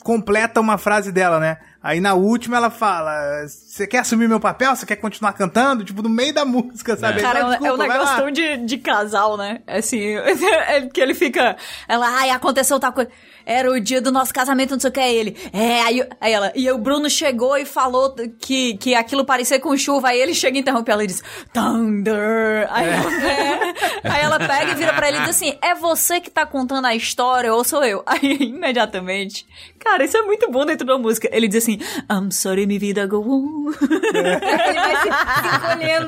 completa uma frase dela, né? Aí na última ela fala: Você quer assumir meu papel? Você quer continuar cantando? Tipo, no meio da música, sabe? Cara, é um, "Não, é um negócio lá." tão de, de casal, né? Assim, é que ele fica. Ela, ai, aconteceu tal coisa. Era o dia do nosso casamento, não sei o que é ele. É, aí, aí ela. E o Bruno chegou e falou que, que aquilo parecia com chuva. Aí ele chega e interrompe ela e diz: Thunder. Aí, ela, pega, aí ela pega e vira pra ele e diz assim: É você que tá contando a história ou sou eu? Aí imediatamente. Cara, isso é muito bom dentro da música. Ele diz assim: I'm sorry, minha vida go on. Ele vai se, se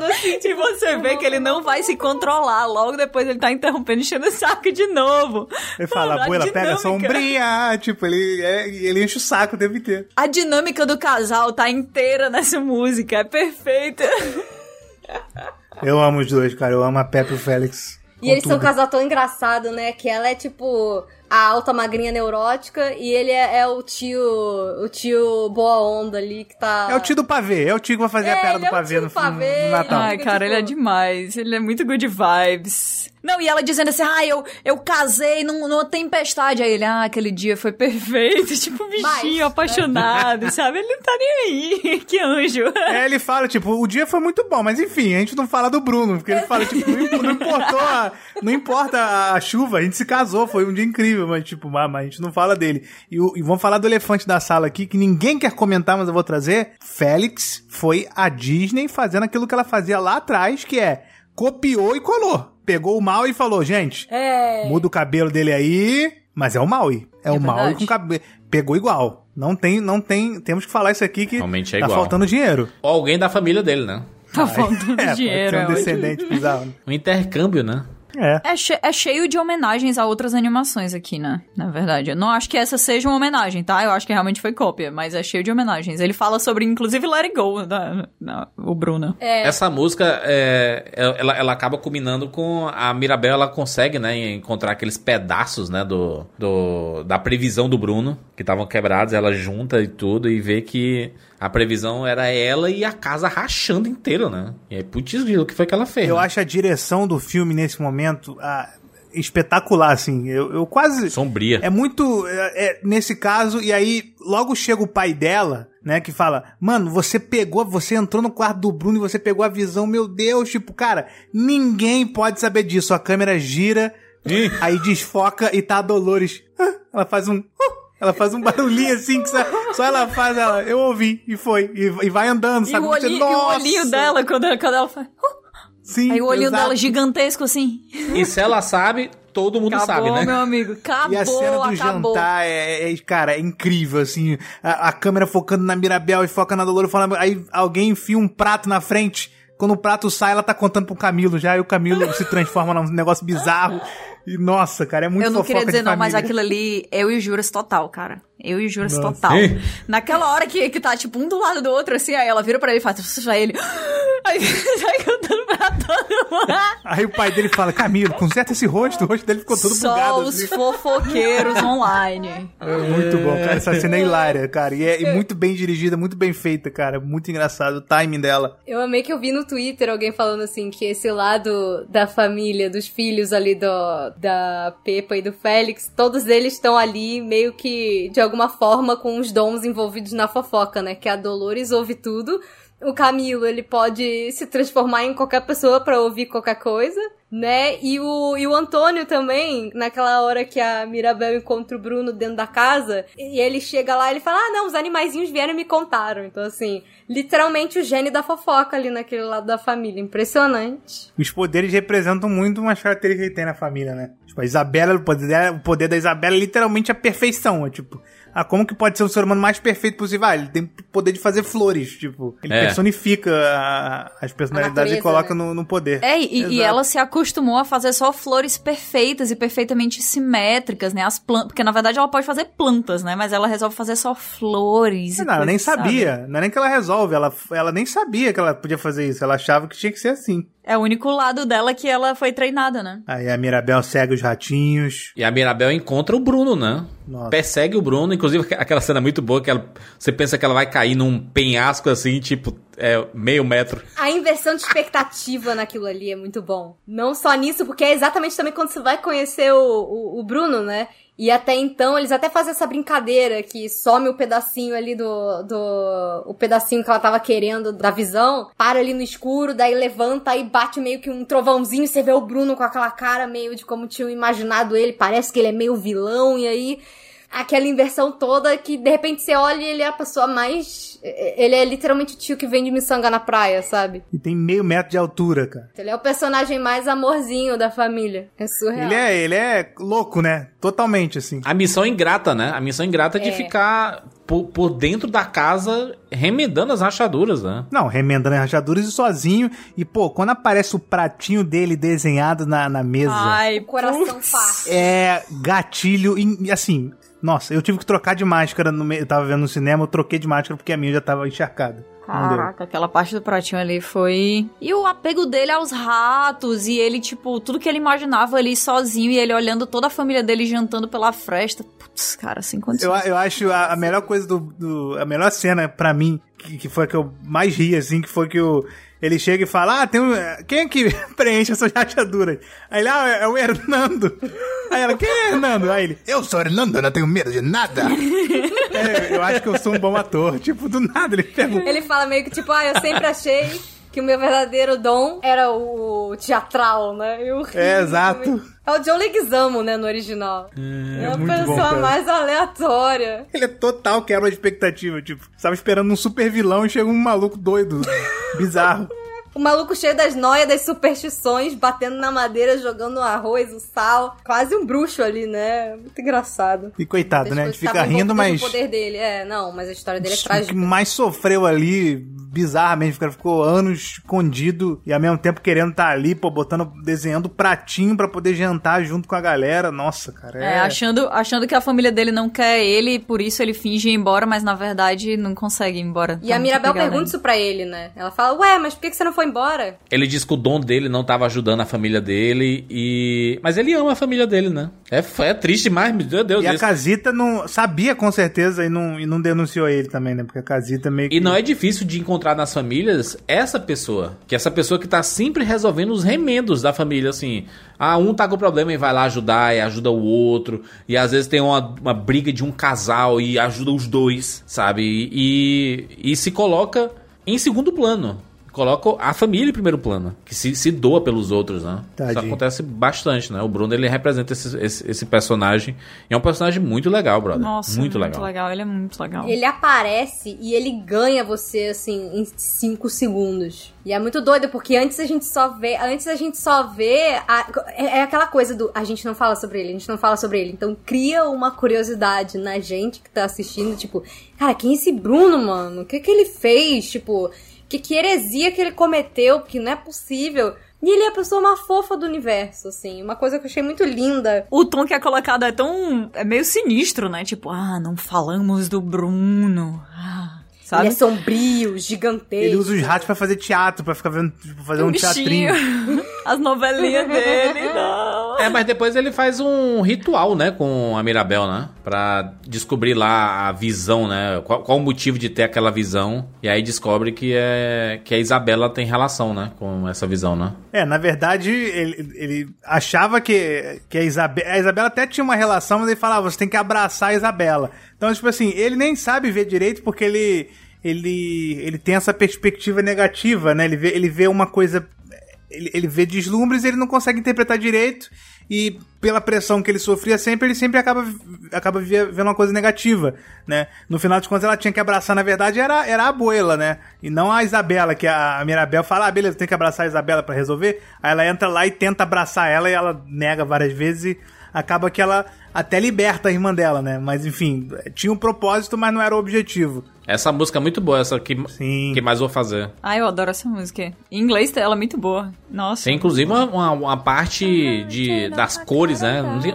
assim. E você vê que ele não vai se controlar. Logo depois ele tá interrompendo, enchendo o saco de novo. Ele fala, Mano, a abuela, pega sombrinha. Tipo, ele, é, ele enche o saco o tempo inteiro. A dinâmica do casal tá inteira nessa música. É perfeita. Eu amo os dois, cara. Eu amo a Pepe e o Félix. E eles são um tudo. casal tão engraçado, né? Que ela é tipo a alta magrinha neurótica e ele é, é o tio. O tio boa onda ali que tá. É o tio do pavê. É o tio que vai fazer É, a ele do é o pavê tio no, pavê. no Natal. Ai, cara, ele é demais. Ele é muito good vibes. Não, e ela dizendo assim, ah, eu, eu casei num- numa tempestade. Aí ele, ah, aquele dia foi perfeito. Tipo, um bichinho Mas, apaixonado, sabe? Ele não tá nem aí. que anjo. É, ele fala, tipo, o dia foi muito bom, mas enfim, a gente não fala do Bruno, porque ele fala, tipo, não, não importou, a- não importa a chuva, a gente se casou, foi um dia incrível, mas tipo, mas mas a gente não fala dele. E, o- e vamos falar do elefante da sala aqui, que ninguém quer comentar, mas eu vou trazer. Félix foi a Disney fazendo aquilo que ela fazia lá atrás, que é copiou e colou. Pegou o Maui e falou, gente, É. muda o cabelo dele aí, mas é o Maui. É, o Maui verdade. com cabelo. Pegou igual. Não tem, não tem. Temos que falar isso aqui que Realmente é tá igual. faltando dinheiro. Ou alguém da família dele, né? Tá faltando É, dinheiro. pode ser é um descendente bizarro. Um intercâmbio, né? É. É, che- é cheio de homenagens a outras animações aqui, né? Na verdade. Eu não acho que essa seja uma homenagem, tá? Eu acho que realmente foi cópia, mas é cheio de homenagens. Ele fala sobre, inclusive, Let It Go, da, da- o Bruno. Essa música, é, ela, ela acaba culminando com a Mirabel, ela consegue, né, encontrar aqueles pedaços, né, do, do da previsão do Bruno, que estavam quebrados, ela junta e tudo, e vê que a previsão era ela e a casa rachando inteira, né? E aí, putz, o que foi que ela fez? Eu né? acho a direção do filme nesse momento ah, espetacular, assim. Eu, eu quase. Sombria. É muito. é, é, nesse caso, e aí logo chega o pai dela, né, que fala: Mano, você pegou, você entrou no quarto do Bruno e você pegou a visão, meu Deus, tipo, cara, ninguém pode saber disso. A câmera gira, aí desfoca e tá a Dolores. Ela faz um. uh, Ela faz um barulhinho assim que só, só ela faz, ela, eu ouvi, e foi. E, e vai andando, E sabe? o, Você, olhinho, e o "Nossa!" olhinho dela, quando, quando ela faz... Sim, Aí o olhinho exato. dela gigantesco, assim. E se ela sabe, todo mundo acabou, sabe, né? meu amigo. Acabou, E a cena do acabou. jantar é, é- cara, é incrível, assim. A, a câmera focando na Mirabel e foca na Dolores, falando, aí alguém enfia um prato na frente. Quando o prato sai, ela tá contando pro Camilo já, e o Camilo se transforma num negócio bizarro. E nossa, cara, é muito Eu não queria dizer não, mas aquilo ali, eu e o Juras total, cara. Eu e o Juras Nossa. total. Naquela hora que, que tá, tipo, um do lado do outro, assim, aí ela vira pra ele e faz, pra ele. Aí sai cantando pra todo mundo. Aí o pai dele fala, Camilo, conserta esse rosto, o rosto dele ficou todo Só bugado. os assim. fofoqueiros online. É muito bom, cara. Essa cena é hilária, cara. E é e muito bem dirigida, muito bem feita, cara. Muito engraçado o timing dela. Eu amei que eu vi no Twitter alguém falando assim que esse lado da família, dos filhos ali do, da Pepa e do Félix, todos eles estão ali meio que de alguma forma com os dons envolvidos na fofoca, né? Que a Dolores ouve tudo. O Camilo, ele pode se transformar em qualquer pessoa pra ouvir qualquer coisa, né? E o, e o Antônio também, naquela hora que a Mirabel encontra o Bruno dentro da casa, e ele chega lá e ele fala: Ah, não, os animaizinhos vieram e me contaram. Então, assim, literalmente o gênio da fofoca ali naquele lado da família. Impressionante. Os poderes representam muito umas características que tem na família, né? Tipo, a Isabela, o poder, dela- o poder da Isabela é literalmente a perfeição. É tipo, ah, como que pode ser o ser humano mais perfeito possível? Ah, ele tem o poder de fazer flores, tipo. Ele É. personifica a- as personalidades e coloca né? no, no poder. É, e, e ela se acostumou a fazer só flores perfeitas e perfeitamente simétricas, né? As plantas. Porque na verdade ela pode fazer plantas, né? Mas ela resolve fazer só flores. e Não, ela nem coisas, sabe? sabia. Não é nem que ela resolve, ela, ela nem sabia que ela podia fazer isso. Ela achava que tinha que ser assim. É o único lado dela que ela foi treinada, né? Aí a Mirabel segue os ratinhos. E a Mirabel encontra o Bruno, né? Nossa. Persegue o Bruno, inclusive aquela cena muito boa que ela, você pensa que ela vai cair num penhasco assim, tipo, é, meio metro. A inversão de expectativa naquilo ali é muito bom. Não só nisso, porque é exatamente também quando você vai conhecer o, o, o Bruno, né? E até então, eles até fazem essa brincadeira que some o pedacinho ali do, do. O pedacinho que ela tava querendo da visão, para ali no escuro, daí levanta e bate meio que um trovãozinho. Você vê o Bruno com aquela cara meio de como tinham imaginado ele. Parece que ele é meio vilão, e aí aquela inversão toda que de repente você olha e ele é a pessoa mais. Ele é literalmente o tio que vende miçanga na praia, sabe? E tem meio metro de altura, cara. Ele é o personagem mais amorzinho da família. É surreal. Ele é, ele é louco, né? Totalmente, assim. A missão ingrata, né? A missão ingrata de É. ficar por, por dentro da casa remedando as rachaduras, né? Não, remendando as rachaduras e sozinho. E, pô, quando aparece o pratinho dele desenhado na, na mesa, Ai, O coração fácil. é gatilho. E, assim, nossa, eu tive que trocar de máscara no meio. Eu tava vendo no cinema, eu troquei de máscara porque a minha já tava encharcada. Caraca, aquela parte do pratinho ali foi. E o apego dele aos ratos, e ele, tipo, tudo que ele imaginava ali sozinho, e ele olhando toda a família dele jantando pela fresta. Putz, cara, sem Eu, condições. eu acho a, a melhor coisa do, do- A melhor cena pra mim, que, que foi a que eu mais ri, assim, que foi que o. Ele chega e fala: Ah, tem um. Quem é que preenche essas rachaduras? Aí ele, ah, é o Hernando. Aí ela, quem é Hernando? Aí ele, eu sou Hernando, eu não tenho medo de nada. É, eu acho que eu sou um bom ator. Tipo, do nada ele um Ele fala meio que tipo, ah, eu sempre achei que o meu verdadeiro dom era o teatral, né? Eu ri É, exato. também. É o John Leguizamo, né, no original. É, a muito bom, pessoa mais aleatória. Ele é total quebra de expectativa. Tipo, você tava esperando um super vilão e chega um maluco doido, bizarro. O maluco cheio das noias, das superstições, batendo na madeira, jogando o arroz, o sal. Quase um bruxo ali, né? Muito engraçado. E coitado, né? A gente fica rindo, envolvidas mas. no poder dele. É, não, mas a história dele é O que trágica. mais sofreu ali, bizarramente, ficou- ficou anos escondido e ao mesmo tempo querendo estar ali, pô, botando, desenhando pratinho pra poder jantar junto com a galera. Nossa, cara. É, achando, achando que a família dele não quer ele, e por isso ele finge ir embora, mas na verdade não consegue ir embora. E Tá a Mirabel apegado pergunta isso pra ele, né? Ela fala, ué, mas por que que você não foi embora? Ele diz que o dom dele não tava ajudando a família dele e... Mas ele ama a família dele, né? É, é triste demais, meu Deus. E a isso. Casita não sabia com certeza e não, e não denunciou ele também, né? Porque a Casita meio que. E não é difícil de encontrar nas famílias essa pessoa. Que é essa pessoa que tá sempre resolvendo os remendos da família, assim. Ah, um tá com problema e vai lá ajudar e ajuda o outro. E às vezes tem uma, uma briga de um casal e ajuda os dois, sabe? E, e, e se coloca em segundo plano. Coloca a família em primeiro plano. Que se, se doa pelos outros, né? Isso Tadinho. acontece bastante, né? O Bruno, ele representa esse, esse, esse personagem. E é um personagem muito legal, brother. Nossa, muito, muito legal. legal. Ele é muito legal. Ele aparece e ele ganha você, assim, em 5 segundos. E é muito doido, porque antes a gente só vê. Antes a gente só vê. a- é, é aquela coisa do. A gente não fala sobre ele, a gente não fala sobre ele. Então cria uma curiosidade na gente que tá assistindo, tipo, cara, quem é esse Bruno, mano? O que que ele fez? Tipo, que, que heresia que ele cometeu? Porque não é possível. E ele é a pessoa mais fofa do universo, assim. Uma coisa que eu achei muito linda. O tom que é colocado é tão. É meio sinistro, né? Tipo, ah, não falamos do Bruno. Ah, sabe? Ele é sombrio, gigantesco. Ele usa os ratos pra fazer teatro, pra ficar vendo, tipo, fazer um, bichinho. teatrinho. As novelinhas dele, não. É, mas depois ele faz um ritual, né, com a Mirabel, né? Pra descobrir lá a visão, né? Qual, qual o motivo de ter aquela visão. E aí descobre que, é, que a Isabela tem relação, né? Com essa visão, né? É, na verdade, ele, ele achava que, que a Isabela. A Isabela até tinha uma relação, mas ele falava, você tem que abraçar a Isabela. Então, tipo assim, ele nem sabe ver direito porque ele. Ele, ele tem essa perspectiva negativa, né? Ele vê, ele vê uma coisa. Ele, ele vê deslumbres e ele não consegue interpretar direito. E pela pressão que ele sofria sempre, ele sempre acaba, acaba vendo uma coisa negativa, né? No final de contas, ela tinha que abraçar, na verdade, era, era a abuela, né? E não a Isabela, que a Mirabel fala, ah, beleza, tem que abraçar a Isabela pra resolver. Aí ela entra lá e tenta abraçar ela e ela nega várias vezes e acaba que ela até liberta a irmã dela, né? Mas enfim, tinha um propósito, mas não era o objetivo. Essa música é muito boa, essa que, Sim. que mais vou fazer. Ah, eu adoro essa música. Em inglês, ela é muito boa. Nossa. Tem inclusive uma, uma, uma parte de, das cores, né? Não tinha,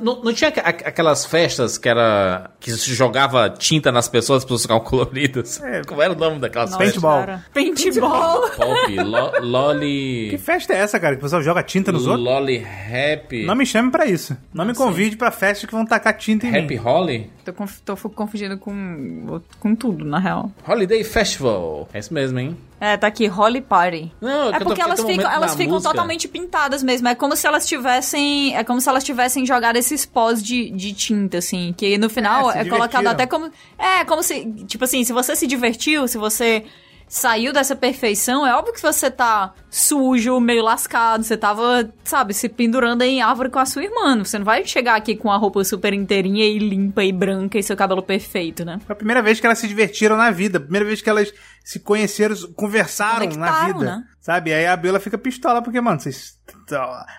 não, não tinha aqu- aquelas festas que era. Que se jogava tinta nas pessoas, as pessoas ficavam coloridas. É. Como era o nome daquelas Nossa, festas? Paintball. cara. Paintball. Pop, lo, Que Loli. festa é essa, cara? Que o pessoal joga tinta nos outros? Loli Rap. Não me chame pra isso. Não me convide pra festa que vão tacar tinta em Happy mim. Holly? Tô, conf- tô confundindo com, com tudo, na real. Holiday Festival. É isso mesmo, hein? É, tá aqui, Holly Party. Não, É que porque elas ficam, elas ficam música. totalmente pintadas mesmo. É como se elas tivessem. É como se elas tivessem jogado esses pós de, de tinta, assim. Que no final É, é, colocado até como. É, como se. Tipo assim, se você se divertiu, se você saiu dessa perfeição, é óbvio que você tá sujo, meio lascado. Você tava, sabe, se pendurando em árvore com a sua irmã. Você não vai chegar aqui com a roupa super inteirinha e limpa e branca e seu cabelo perfeito, né? Foi a primeira vez que elas se divertiram na vida. A primeira vez que elas se conheceram, conversaram na vida. né? Sabe? Aí a Bela fica pistola porque, mano, vocês.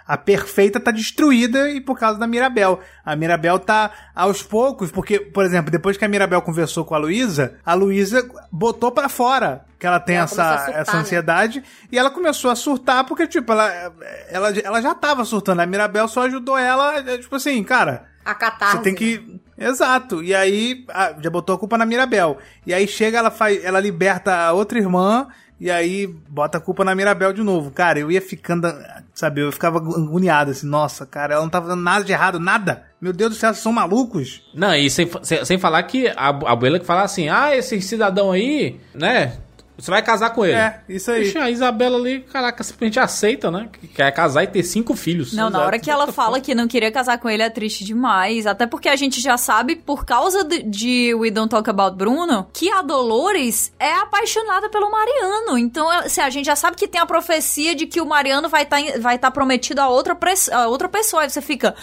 A perfeita tá destruída e por causa da Mirabel. A Mirabel tá aos poucos, porque, por exemplo, depois que a Mirabel conversou com a Luísa, a Luísa botou pra fora que ela tem Ela essa, surtar, essa né? ansiedade e ela começou a surtar porque, tipo, ela, ela, ela já tava surtando. A Mirabel só ajudou ela, é, tipo assim, cara, A catarse. você tem que. Exato. E aí já botou a culpa na Mirabel. E aí chega, ela faz, ela liberta a outra irmã e aí bota a culpa na Mirabel de novo. Cara, eu ia ficando, sabe, eu ficava agoniado assim, nossa, cara, ela não tá fazendo nada de errado, nada. Meu Deus do céu, são malucos. Não, e sem, sem, sem falar que a, a abuela que fala assim, ah, esse cidadão aí, né? Você vai casar com ele. É, isso aí. Poxa, a Isabela ali, caraca, simplesmente aceita, né? Que quer casar e ter cinco filhos. Não, na hora que ela fala que não queria casar com ele é triste demais. Até porque a gente já sabe, por causa de, de We Don't Talk About Bruno, que a Dolores é apaixonada pelo Mariano. Então, assim, a gente já sabe que tem a profecia de que o Mariano vai estar vai tá prometido a outra, a outra pessoa. Aí você fica,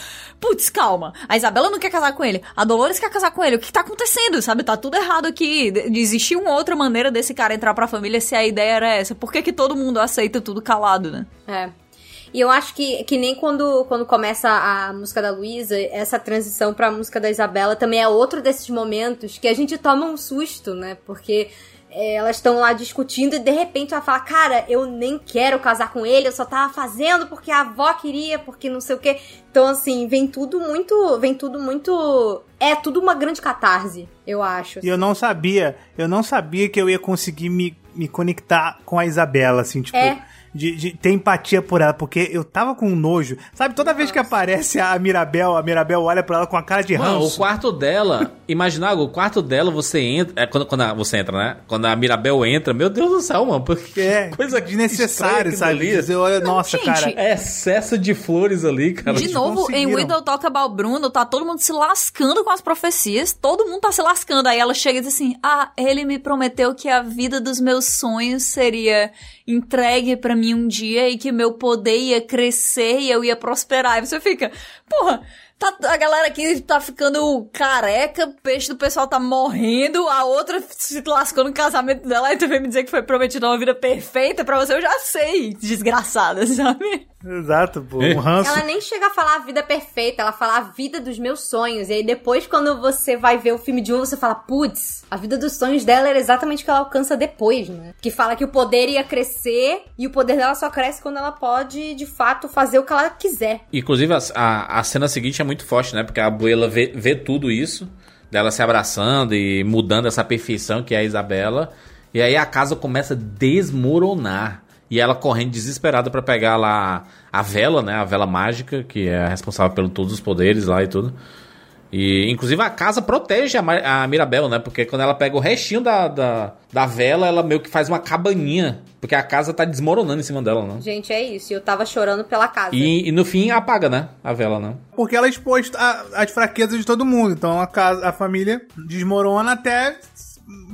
putz, calma. A Isabela não quer casar com ele. A Dolores quer casar com ele. O que tá acontecendo, sabe? Tá tudo errado aqui. Existia uma outra maneira desse cara entrar pra família se a ideia era essa. Por que, que todo mundo aceita tudo calado, né? É. E eu acho que, que nem quando, quando começa a música da Luísa, essa transição pra música da Isabela também é outro desses momentos que a gente toma um susto, né? Porque é, elas estão lá discutindo e de repente ela fala: Cara, eu nem quero casar com ele, eu só tava fazendo porque a avó queria, porque não sei o quê. Então, assim, vem tudo muito. Vem tudo muito. É tudo uma grande catarse, eu acho. E eu não sabia, eu não sabia que eu ia conseguir me, me conectar com a Isabela, assim, tipo. É. De, de ter empatia por ela, porque eu tava com um nojo. Sabe, toda vez que aparece a Mirabel, a Mirabel olha pra ela com a cara de Mano, o ranço. quarto dela, imagina, o quarto dela você entra. É quando, quando a- você entra, né? Quando a Mirabel entra, meu Deus do céu, mano. Porque É, coisa desnecessário, estranha sabe? ali. Dizer, olha, nossa, gente, cara. É excesso de flores ali, cara. De novo, em Don't Talk About Bruno, tá todo mundo se lascando com as profecias. Todo mundo tá se lascando. Aí ela chega e diz assim: Ah, ele me prometeu que a vida dos meus sonhos seria entregue pra mim um dia e que meu poder ia crescer e eu ia prosperar. E você fica, porra. Tá, a galera aqui tá ficando careca, o peixe do pessoal tá morrendo, a outra se lascou no casamento dela e tu vem me dizer que foi prometido uma vida perfeita pra você, eu já sei, desgraçada, sabe? Exato, pô. Um ranço. Ela nem chega a falar a vida perfeita, ela fala a vida dos meus sonhos. E aí depois, quando você vai ver o filme de um, você fala, putz, a vida dos sonhos dela era exatamente o que ela alcança depois, né? Que fala que o poder ia crescer e o poder dela só cresce quando ela pode, de fato, fazer o que ela quiser. Inclusive, a, a, a cena seguinte é muito forte, né? Porque a abuela vê, vê tudo isso, dela se abraçando e mudando essa perfeição que é a Isabela. E aí a casa começa a desmoronar. E ela correndo desesperada pra pegar lá a vela, né? A vela mágica, que é responsável por todos os poderes lá e tudo. E, inclusive, a casa protege a, a Mirabel, né? Porque quando ela pega o restinho da, da, da vela, ela meio que faz uma cabaninha. Porque a casa tá desmoronando em cima dela, né? Gente, é isso. E eu tava chorando pela casa. E, e no fim apaga, né? A vela, né? Porque ela expôs a- as fraquezas de todo mundo. Então a, casa, a família desmorona até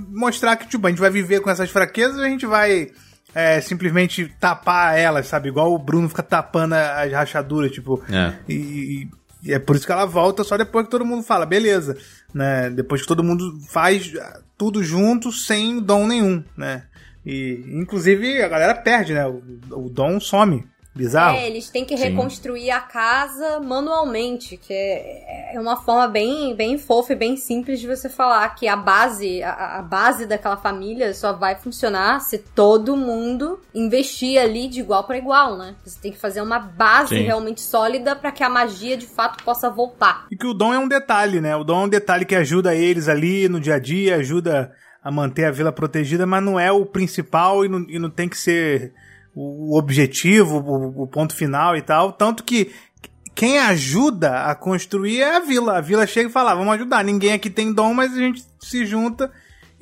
mostrar que, tipo, a gente vai viver com essas fraquezas ou a gente vai é, simplesmente tapar elas, sabe? Igual o Bruno fica tapando as rachaduras, tipo. É. E, e é por isso que ela volta só depois que todo mundo fala, beleza, né? Depois que todo mundo faz tudo junto sem dom nenhum, né? E inclusive a galera perde, né? O, o dom some. Bizarro. É, eles têm que Sim. reconstruir a casa manualmente, que é, é uma forma bem, bem fofa e bem simples de você falar que a base, a, a base daquela família só vai funcionar se todo mundo investir ali de igual para igual, né? Você tem que fazer uma base Sim. realmente sólida para que a magia de fato possa voltar. E que o dom é um detalhe, né? O dom é um detalhe que ajuda eles ali no dia a dia, ajuda a manter a vila protegida, mas não é o principal e não, e não tem que ser o objetivo, o, o ponto final e tal. Tanto que quem ajuda a construir é a vila. A vila chega e fala: "Ah, vamos ajudar. Ninguém aqui tem dom, mas a gente se junta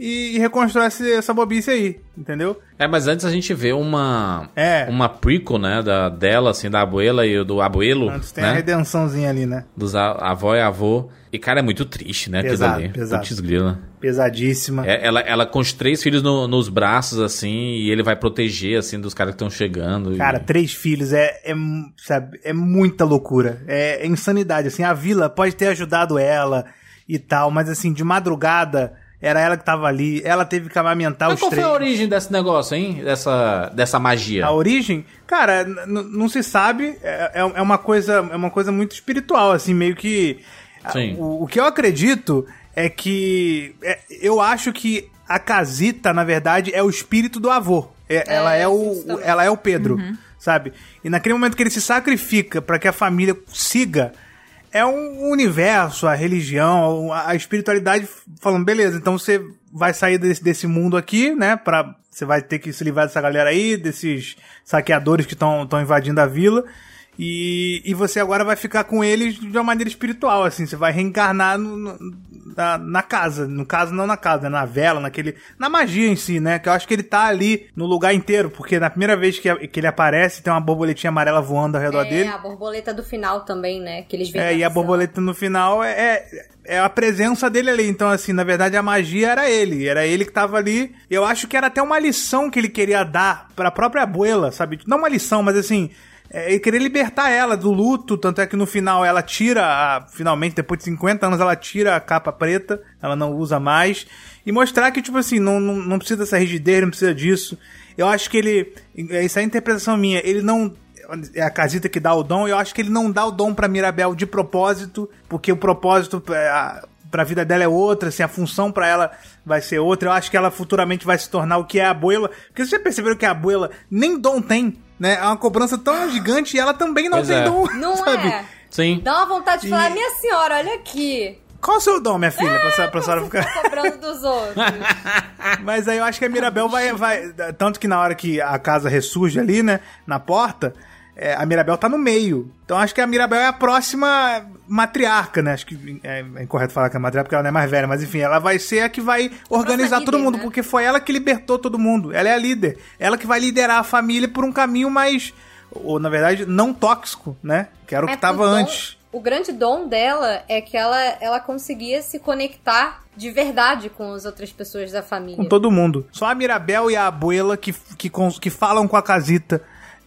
e, e reconstrói essa bobice aí, entendeu? É, mas antes a gente vê uma É. uma prequel, né, da, dela, assim, da abuela e do abuelo, Antes tem a né, redençãozinha ali, né? dos a, avó e avô. E, cara, é muito triste, né, Pesado, aquilo ali. pesado. Putz grila. Pesadíssima. É, ela, ela com os três filhos no- nos braços, assim, e ele vai proteger, assim, dos caras que estão chegando. e- Cara, três filhos é, é, sabe, é muita loucura. É, é insanidade. Assim, a vila pode ter ajudado ela e tal, mas assim, de madrugada, era ela que tava ali. Ela teve que amamentar Mas os qual três. foi a origem desse negócio, hein? Dessa, dessa magia? A origem, cara, não se sabe. É, é é uma coisa, é uma coisa muito espiritual, assim, meio que. Sim. O, o que eu acredito é que é, eu acho que a casita, na verdade, é o espírito do avô. É- ela é o, também. ela é o Pedro, sabe? E naquele momento que ele se sacrifica para que a família siga, é um universo, a religião, a espiritualidade falando, beleza, então você vai sair desse, desse mundo aqui, né? Pra, você vai ter que se livrar dessa galera aí, desses saqueadores que estão invadindo a vila. E, e você agora vai ficar com eles de uma maneira espiritual, assim. Você vai reencarnar no- no- na, na casa. No caso, não na casa, né? na vela, naquele. Na magia em si, né? Que eu acho que ele tá ali no lugar inteiro. Porque na primeira vez que, que ele aparece, tem uma borboletinha amarela voando ao redor É, dele. a borboleta do final também, né? Que eles É, e a borboleta no final é, é, é a presença dele ali. Então, assim, na verdade a magia era ele. Era ele que tava ali. Eu acho que era até uma lição que ele queria dar pra própria abuela, sabe? Não uma lição, mas assim. É, Ele queria libertar ela do luto, tanto é que no final ela tira, a- finalmente, depois de 50 anos, ela tira a capa preta, ela não usa mais, e mostrar que, tipo assim, não, não, não precisa dessa rigidez, não precisa disso. Eu acho que ele, essa é a interpretação minha, ele não, é a casita que dá o dom, eu acho que ele não dá o dom pra Mirabel de propósito, porque o propósito é, a- pra vida dela é outra, assim, a função pra ela vai ser outra. Eu acho que ela futuramente vai se tornar o que é a abuela. Porque vocês já perceberam que a abuela nem dom tem, né? É uma cobrança tão gigante e ela também não Pois tem é. dom, Não sabe? é? Sim. Dá uma vontade de E- falar, minha senhora, olha aqui. Qual o seu dom, minha filha, pra, pra senhora ficar... Tá cobrando dos outros. Mas aí eu acho que a Mirabel vai, vai. Tanto que na hora que a casa ressurge ali, né? Na porta, é, a Mirabel tá no meio. Então acho que a Mirabel é a próxima matriarca, né? Acho que é, é incorreto falar que é matriarca porque ela não é mais velha, mas enfim, ela vai ser a que vai organizar líder, todo mundo, né? porque foi ela que libertou todo mundo. Ela é a líder. Ela que vai liderar a família por um caminho mais. Ou, na verdade, não tóxico, né? Que era o que É, tava o dom- antes. O grande dom dela é que ela, ela conseguia se conectar de verdade com as outras pessoas da família. Com todo mundo. Só a Mirabel e a abuela que, que, que falam com a casita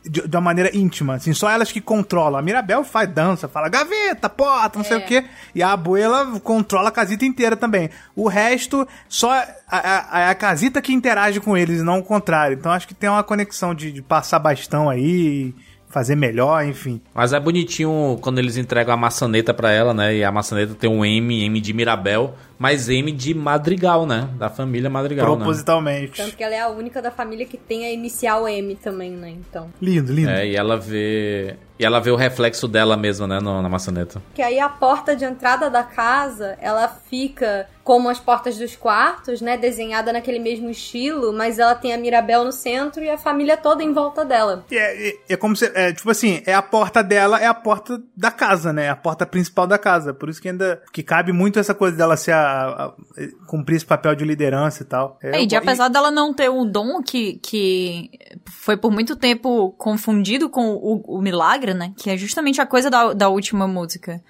de, de uma maneira íntima, assim, só elas que controlam. A Mirabel faz dança, fala gaveta, porta, não sei É. o quê. E a abuela controla a casita inteira também. O resto, só a, a, a- a casita que interage com eles, e não o contrário. Então acho que tem uma conexão de, de passar bastão aí, fazer melhor, enfim. Mas é bonitinho quando eles entregam a maçaneta pra ela, né? E a maçaneta tem um M, M de Mirabel, mas M de Madrigal, né? Da família Madrigal, né? propositalmente. Tanto que ela é a única da família que tem a inicial M também, né? Então. Lindo, lindo. É, e ela vê. E ela vê o reflexo dela mesma, né? no- na maçaneta. Que aí a porta de entrada da casa, ela fica como as portas dos quartos, né? Desenhada naquele mesmo estilo, mas ela tem a Mirabel no centro e a família toda em volta dela. E É, é- é como se. É, tipo assim, é a porta dela, é a porta da casa, né? É a porta principal da casa. Por isso que ainda. Que cabe muito essa coisa dela ser a. a- cumprir esse papel de liderança e tal. É, e de, apesar dela não ter um dom que, que foi por muito tempo confundido com o, o milagre, né? Que é justamente a coisa da, da última música.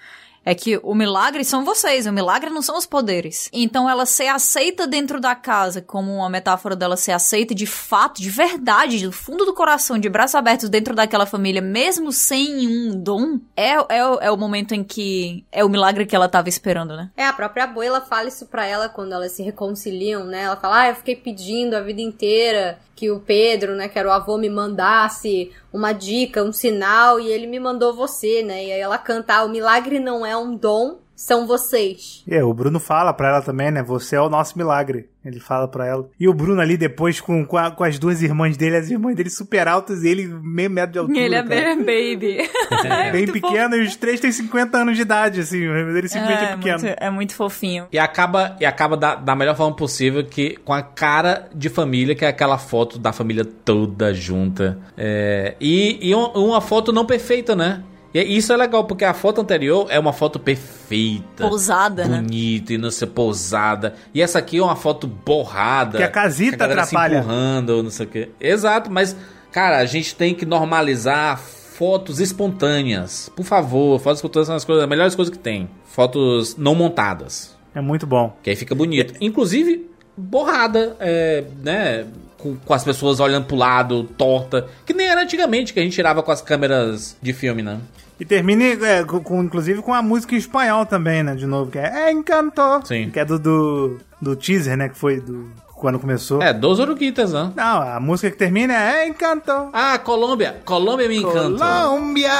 É que o milagre são vocês, o milagre não são os poderes. Então ela ser aceita dentro da casa, como uma metáfora dela ser aceita de fato, de verdade, do fundo do coração, de braços abertos dentro daquela família, mesmo sem um dom, é, é, o- é o momento em que é o milagre que ela tava esperando, né? É, a própria abuela fala isso pra ela quando elas se reconciliam, né? Ela fala, ah, eu fiquei pedindo a vida inteira que o Pedro, né, que era o avô, me mandasse uma dica, um sinal, e ele me mandou você, né? E aí ela canta, ah, o milagre não é um dom, são vocês. É, o Bruno fala pra ela também, né? Você é o nosso milagre. Ele fala pra ela. E o Bruno ali depois com, com, a- com as duas irmãs dele, as irmãs dele super altas e ele meio metro de altura. Ele é cara. bem baby. É Bem muito pequeno e os três têm 50 anos de idade, assim. Ele simplesmente é, é, pequeno. muito, é muito fofinho. E acaba, e acaba da, da melhor forma possível, que com a cara de família, que é aquela foto da família toda junta. É, e e um- uma foto não perfeita, né? E isso é legal, porque a foto anterior é uma foto perfeita. Pousada, né? bonita e não sei, pousada. E essa aqui é uma foto borrada. Que a casita galera se atrapalha. empurrando, não sei o quê. Exato, mas, cara, a gente tem que normalizar fotos espontâneas. Por favor, fotos espontâneas são as, coisas, as melhores coisas que tem. Fotos não montadas. É muito bom. Que aí fica bonito. Inclusive, borrada, é, né? Com, com as pessoas olhando pro lado, torta. Que nem era antigamente que a gente tirava com as câmeras de filme, né? E termina, é, com, com- inclusive, com a música em espanhol também, né? De novo, que é Encanto. Sim. Que é do, do, do teaser, né? Que foi do, quando começou. É, dos Oruguitas, né? Não, a música que termina é Encanto. Ah, Colômbia. Colômbia me encanta. Colômbia,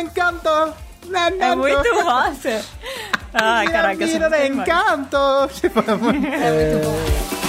Encanto. na, na, É muito na. massa. Ai, caraca, é de demais. Encanto. Tipo, é muito- Colombia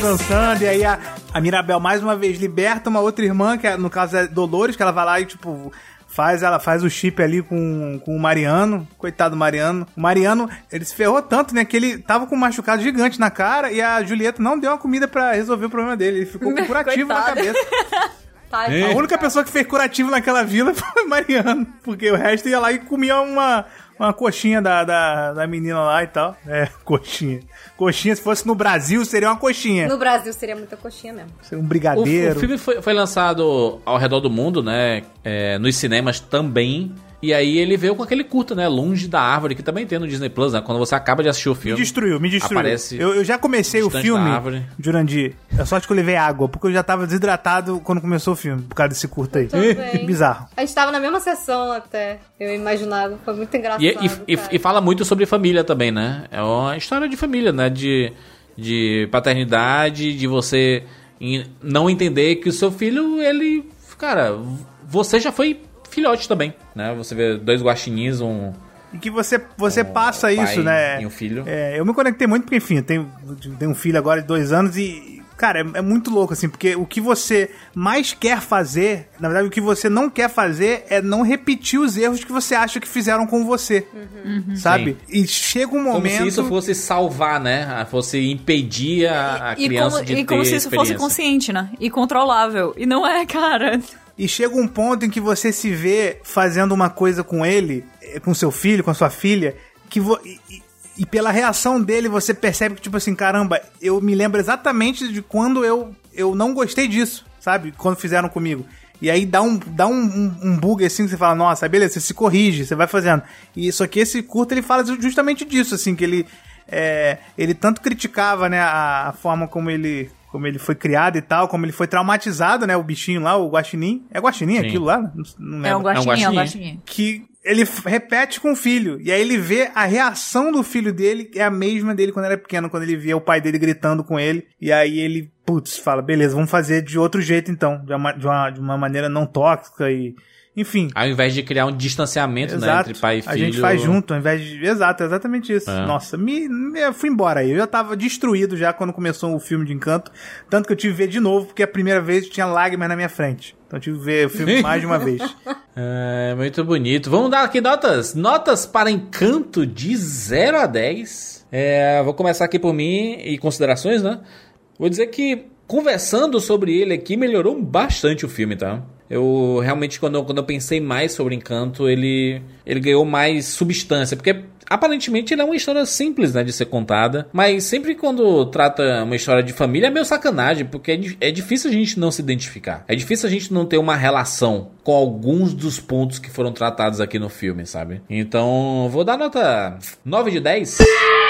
dançando, e aí a, a Mirabel mais uma vez liberta uma outra irmã, que é, no caso é Dolores, que ela vai lá e, tipo, faz ela faz o chip ali com, com o Mariano. Coitado do Mariano. O Mariano, ele se ferrou tanto, né, que ele tava com um machucado gigante na cara e a Julieta não deu uma comida pra resolver o problema dele. Ele ficou com curativo na Coitado. cabeça. A única pessoa que fez curativo naquela vila foi o Mariano, porque o resto ia lá e comia uma, uma coxinha da, da, da menina lá e tal. É, coxinha. Coxinha, se fosse no Brasil, seria uma coxinha. No Brasil seria muita coxinha mesmo. Seria um O, brigadeiro. o filme foi, foi lançado ao redor do mundo, né? é, nos cinemas também. E aí ele veio com aquele curta, né? Longe da Árvore, que também tem no Disney Plus, né? Quando você acaba de assistir o Me filme. destruiu, me destruiu. Aparece eu, eu já comecei o filme, da árvore. Jurandir. É sorte que eu levei água, porque eu já tava desidratado quando começou o filme, por causa desse curto aí. Bizarro. A gente tava na mesma sessão até, eu imaginava. Foi muito engraçado. E, e- e- e fala muito sobre família também, né? É uma história de família, né? De, de paternidade, de você não entender que o seu filho, ele. Cara, você já foi filhote também, né? Você vê dois guaxinins, um. E que você, você Um passa pai isso, né? e um filho. É, eu me conectei muito porque, enfim, eu tenho, tenho um filho agora de dois anos e, cara, é, é muito louco, assim, porque o que você mais quer fazer, na verdade, o que você não quer fazer é não repetir os erros que você acha que fizeram com você, sabe? E chega um Como momento... se isso fosse salvar, né? Fosse impedir a, a E criança como, de e ter como se isso fosse consciente, né? E controlável. E não é, cara. E chega um ponto em que você se vê fazendo uma coisa com ele, eh, com seu filho, com sua filha, que vo- e, e- pela reação dele você percebe que, tipo assim, caramba, eu me lembro exatamente de quando eu, eu não gostei disso, sabe? Quando fizeram comigo. E aí dá um, dá um, um, um bug assim que você fala, nossa, beleza, você se corrige, você vai fazendo. E isso aqui, esse curto, ele fala justamente disso, assim, que ele. é, ele tanto criticava, né, a, a forma como ele. Como ele foi criado e tal, como ele foi traumatizado, né? O bichinho lá, o guaxinim. É guaxinim Sim. aquilo lá? Não, não É um lembro. guaxinim, é um guaxinim. guaxinim. Que ele repete com o filho. E aí ele vê a reação do filho dele, é a mesma dele quando era pequeno, quando ele via o pai dele gritando com ele. E aí ele, putz, fala, beleza, vamos fazer de outro jeito então. De uma, de uma, de uma maneira não tóxica e. Enfim. Ao invés de criar um distanciamento né, Exato. entre pai e filho. A gente faz junto, ao invés de. Exato, exatamente isso. É. Nossa, me, me- eu fui embora aí. Eu já tava destruído já quando começou o filme de encanto. Tanto que eu tive que ver de novo, porque a primeira vez tinha lágrimas na minha frente. Então eu tive que ver o filme mais de uma vez. É, muito bonito. Vamos dar aqui notas. Notas para Encanto de 0 a 10. É, vou começar aqui por mim e considerações, né? Vou dizer que conversando sobre ele aqui melhorou bastante o filme, tá? Eu realmente, quando eu, quando eu pensei mais sobre Encanto, ele, ele ganhou mais substância. Porque aparentemente ele é uma história simples, né, de ser contada. Mas sempre quando trata uma história de família é meio sacanagem, porque é, é difícil a gente não se identificar. É difícil a gente não ter uma relação com alguns dos pontos que foram tratados aqui no filme, sabe? Então, vou dar nota 9 de 10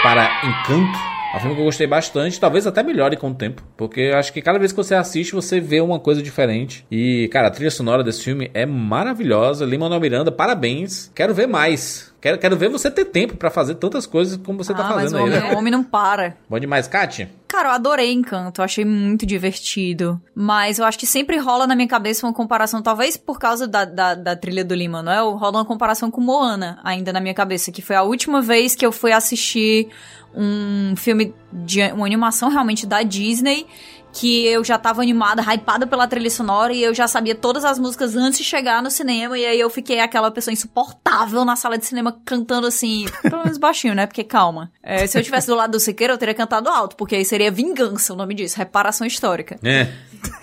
para Encanto. É um filme que eu gostei bastante, talvez até melhore com o tempo, porque eu acho que cada vez que você assiste, você vê uma coisa diferente. E, cara, a trilha sonora desse filme é maravilhosa. Lin-Manuel Miranda, parabéns. Quero ver mais. Quero, quero ver você ter tempo pra fazer tantas coisas como você tá ah, mas fazendo o aí. homem, né? o homem não para. Bom demais, Kátia? Cara, eu adorei Encanto, eu achei muito divertido. Mas eu acho que sempre rola na minha cabeça uma comparação, talvez por causa da, da, da trilha do Lin-Manuel, rola uma comparação com Moana ainda na minha cabeça, que foi a última vez que eu fui assistir um filme de uma animação realmente da Disney. Que eu já tava animada, hypada pela trilha sonora e eu já sabia todas as músicas antes de chegar no cinema. E aí eu fiquei aquela pessoa insuportável na sala de cinema cantando assim, pelo menos baixinho, né? Porque calma. É, se eu tivesse do lado do Siqueira, eu teria cantado alto, porque aí seria vingança o nome disso, reparação histórica. É.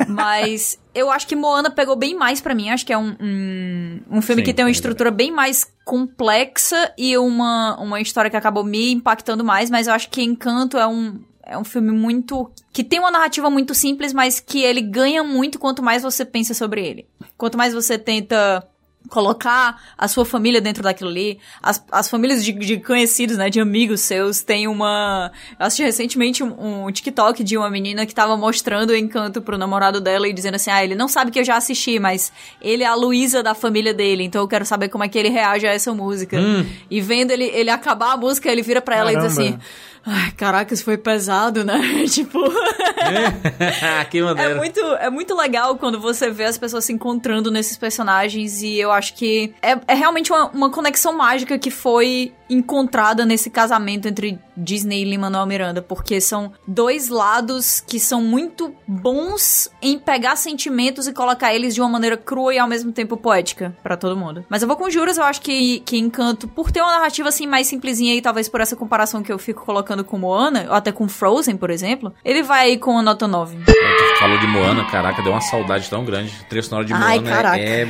Mas eu acho que Moana pegou bem mais pra mim. Acho que é um, um, um filme Sim, que tem uma é estrutura bem mais complexa e uma, uma história que acabou me impactando mais. Mas eu acho que Encanto é um, é um filme muito. que tem uma narrativa muito simples, mas que ele ganha muito quanto mais você pensa sobre ele. Quanto mais você tenta colocar a sua família dentro daquilo ali. As, as famílias de, de conhecidos, né, de amigos seus, tem uma... Eu assisti recentemente um, um TikTok de uma menina que tava mostrando o encanto pro namorado dela e dizendo assim, ah, ele não sabe que eu já assisti, mas ele é a Luísa da família dele, então eu quero saber como é que ele reage a essa música. E vendo ele, ele acabar a música, ele vira pra ela e diz Caramba. assim... Ai, caraca, isso foi pesado, né? tipo. que É maneiro. muito, é muito legal quando você vê as pessoas se encontrando nesses personagens e eu acho que é, é realmente uma, uma conexão mágica que foi encontrada nesse casamento entre Disney e Lin-Manuel Miranda, porque são dois lados que são muito bons em pegar sentimentos e colocar eles de uma maneira crua e ao mesmo tempo poética pra todo mundo. Mas eu vou com juras, eu acho que, que Encanto, por ter uma narrativa assim mais simplesinha e talvez por essa comparação que eu fico colocando com Moana, ou até com Frozen, por exemplo, ele vai aí com a nota 9. Tu falou de Moana, caraca, deu uma saudade tão grande. O trecho sonoro de Ai, Moana caraca. é.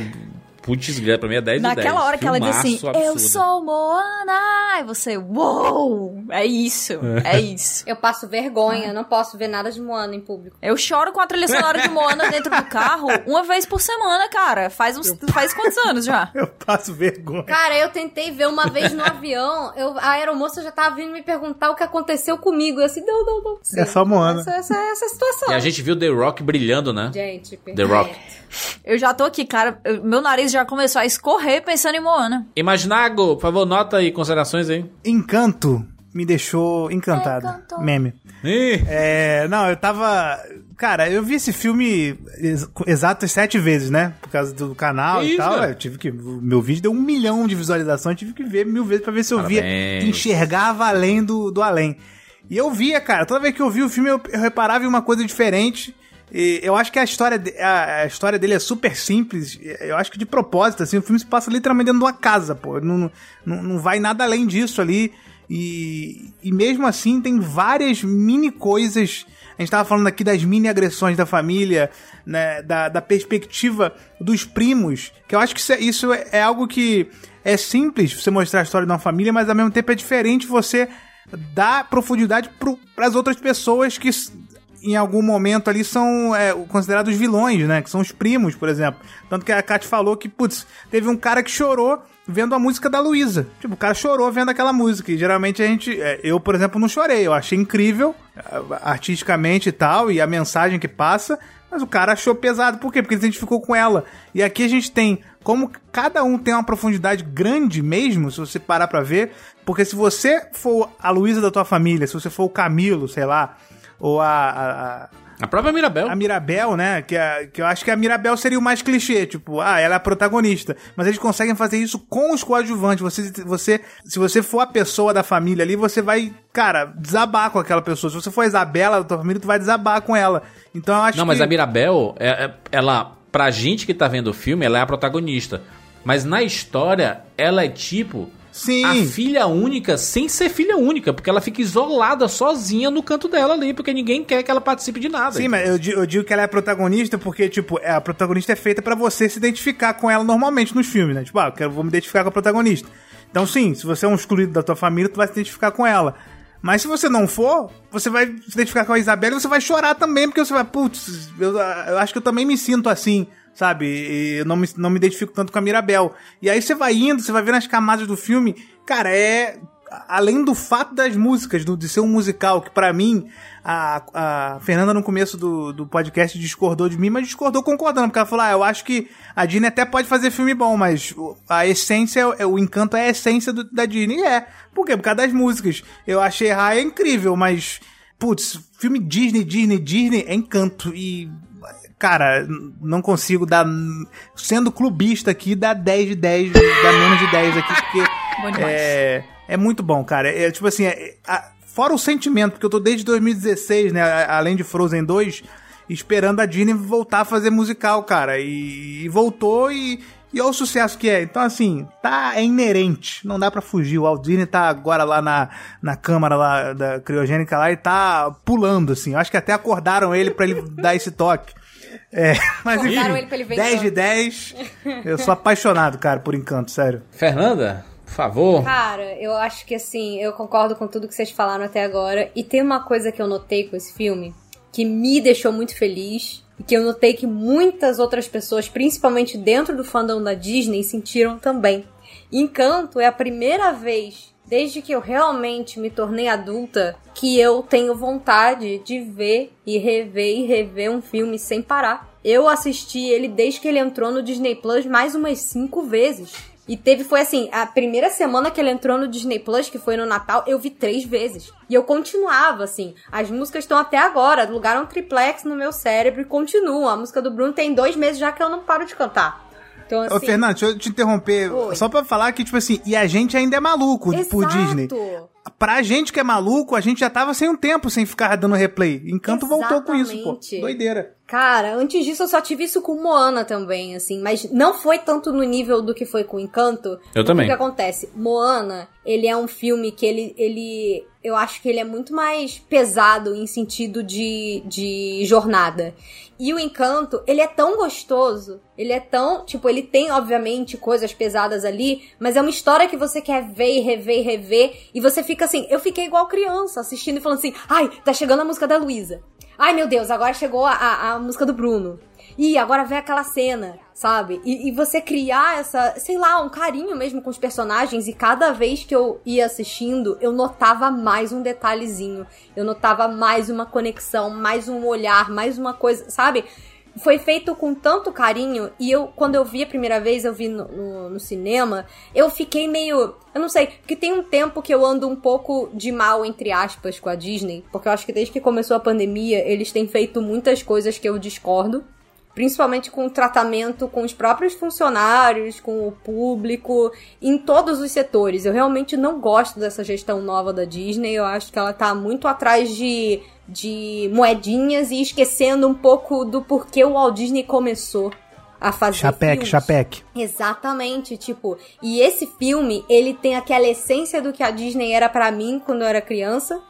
Putz, pra mim é 10 de 10. Naquela hora que ela diz assim, eu sou Moana, e você, uou, é isso, é isso. Eu passo vergonha, não posso ver nada de Moana em público. Eu choro com a trilha sonora de Moana dentro do carro uma vez por semana, cara. Faz uns, faz quantos anos já? Eu passo vergonha. Cara, eu tentei ver uma vez no avião, eu, a aeromoça já tava vindo me perguntar o que aconteceu comigo. Eu assim, não, não, não. É só Moana. Essa, essa, essa é a situação. E a gente viu The Rock brilhando, né? Gente, The Rock. Eu já tô aqui, cara. eu- meu nariz já começou a escorrer pensando em Moana. Imaginago, por favor, nota e considerações aí. Encanto me deixou encantado. Encanto. Meme. Ih, É, não, eu tava. Cara, eu vi esse filme ex exatas sete vezes, né? Por causa do canal Que e isso, tal. Eu tive que. Meu vídeo deu um milhão de visualizações, eu tive que ver mil vezes pra ver se eu via. Parabéns. Enxergava além do, do além. E eu via, cara, toda vez que eu vi o filme, eu, eu reparava em uma coisa diferente. E eu acho que a história, de- a, a história dele é super simples. Eu acho que de propósito, assim, o filme se passa literalmente dentro de uma casa, pô. Não, não, não vai nada além disso ali. E, e mesmo assim tem várias mini coisas. A gente tava falando aqui das mini agressões da família, né, da, da perspectiva dos primos, que eu acho que isso é, isso é- é algo que é simples você mostrar a história de uma família, mas ao mesmo tempo é diferente você dar profundidade para as outras pessoas que em algum momento ali são é, considerados vilões, né? Que são os primos, por exemplo. Tanto que a Kat falou que, putz, teve um cara que chorou vendo a música da Luísa. Tipo, o cara chorou vendo aquela música. E geralmente a gente. é, eu, por exemplo, não chorei. Eu achei incrível, artisticamente e tal, e a mensagem que passa. Mas o cara achou pesado. Por quê? Porque ele se identificou com ela. E aqui a gente tem como cada um tem uma profundidade grande mesmo, se você parar pra ver. Porque se você for a Luísa da tua família, se você for o Camilo, sei lá, ou a- a- a a própria Mirabel. a Mirabel, né? Que, a- que eu acho que a Mirabel seria o mais clichê, tipo, ah, ela é a protagonista. Mas eles conseguem fazer isso com os coadjuvantes. Você, você, se você for a pessoa da família ali, você vai, cara, desabar com aquela pessoa. Se você for a Isabela da tua família, tu vai desabar com ela. Então eu acho Não, que. mas a Mirabel, é- é- ela, pra gente que tá vendo o filme, ela é a protagonista. Mas na história, ela é tipo Sim. a filha única sem ser filha única, porque ela fica isolada sozinha no canto dela ali, porque ninguém quer que ela participe de nada. Sim, mas eu, eu digo que ela é a protagonista porque, tipo, é, a protagonista é feita pra você se identificar com ela normalmente nos filmes, né? Tipo, ah, eu quero, vou me identificar com a protagonista. Então, sim, se você é um excluído da tua família, tu vai se identificar com ela. Mas se você não for, você vai se identificar com a Isabela e você vai chorar também, porque você vai, putz, eu, eu acho que eu também me sinto assim, sabe? E eu não me, não me identifico tanto com a Mirabel. E aí você vai indo, você vai vendo as camadas do filme, cara, é. Além do fato das músicas, do, de ser um musical, que pra mim, a, a Fernanda no começo do, do podcast discordou de mim, mas discordou concordando, porque ela falou: ah, eu acho que a Disney até pode fazer filme bom, mas a essência, é- o encanto é a essência do- da Disney. E é. Por quê? Por causa das músicas. Eu achei Raya incrível, mas, putz, filme Disney, Disney, Disney é encanto. E, cara, não consigo dar. Sendo clubista aqui, dar 10 de 10, dar menos de 10 aqui, porque. É, é muito bom, cara. É tipo assim, é- a- fora o sentimento, porque eu tô desde 2016, né? a- Além de Frozen 2, esperando a Disney voltar a fazer musical, cara. E, e voltou e, e olha o sucesso que é. Então, assim, tá é inerente. Não dá pra fugir. O Walt Disney tá agora lá na, na câmara lá da criogênica lá e tá pulando, assim. Eu acho que até acordaram ele pra ele dar esse toque. É, mas enfim, ele pra ele ver 10 de Encanto. 10. Eu sou apaixonado, cara, por encanto, sério. Fernanda, por favor. Cara, eu acho que assim, eu concordo com tudo que vocês falaram até agora. E tem uma coisa que eu notei com esse filme que me deixou muito feliz. E que eu notei que muitas outras pessoas, principalmente dentro do fandom da Disney, sentiram também. Encanto é a primeira vez, desde que eu realmente me tornei adulta, que eu tenho vontade de ver e rever e rever um filme sem parar. Eu assisti ele desde que ele entrou no Disney Plus mais umas cinco vezes. E teve, foi assim, a primeira semana que ele entrou no Disney Plus, que foi no Natal, eu vi três vezes. E eu continuava, assim. As músicas estão até agora, lugaram um triplex no meu cérebro e continuam. A música do Bruno tem dois meses já que eu não paro de cantar. Então, Ô, assim, Fernando, deixa eu te interromper. Oi. Só pra falar que, tipo assim, e a gente ainda é maluco por Exato. Disney. Pra gente que é maluco, a gente já tava sem um tempo sem ficar dando replay. Encanto voltou com isso, pô. Exatamente. Doideira. Cara, antes disso eu só tive isso com Moana também, assim, mas não foi tanto no nível do que foi com Encanto. Eu também. O que acontece? Moana, ele é um filme que ele, ele eu acho que ele é muito mais pesado em sentido de, de jornada. E o Encanto, ele é tão gostoso, ele é tão, tipo, ele tem obviamente coisas pesadas ali, mas é uma história que você quer ver e rever e rever, e você fica assim, eu fiquei igual criança, assistindo e falando assim, ai, tá chegando a música da Luísa. Ai, meu Deus, agora chegou a, a, a música do Bruno. Ih, agora vem aquela cena, sabe? E, e você criar essa, sei lá, um carinho mesmo com os personagens. E cada vez que eu ia assistindo, eu notava mais um detalhezinho. Eu notava mais uma conexão, mais um olhar, mais uma coisa, sabe? Foi feito com tanto carinho. E eu, quando eu vi a primeira vez, eu vi no, no, no cinema, eu fiquei meio. Eu não sei, porque tem um tempo que eu ando um pouco de mal, entre aspas, com a Disney. Porque eu acho que desde que começou a pandemia, eles têm feito muitas coisas que eu discordo principalmente com o tratamento com os próprios funcionários, com o público, em todos os setores. Eu realmente não gosto dessa gestão nova da Disney. Eu acho que ela tá muito atrás de, de moedinhas e esquecendo um pouco do porquê o Walt Disney começou a fazer Chapeque, filmes. chapeque. Exatamente, tipo, e esse filme, ele tem aquela essência do que a Disney era pra mim quando eu era criança.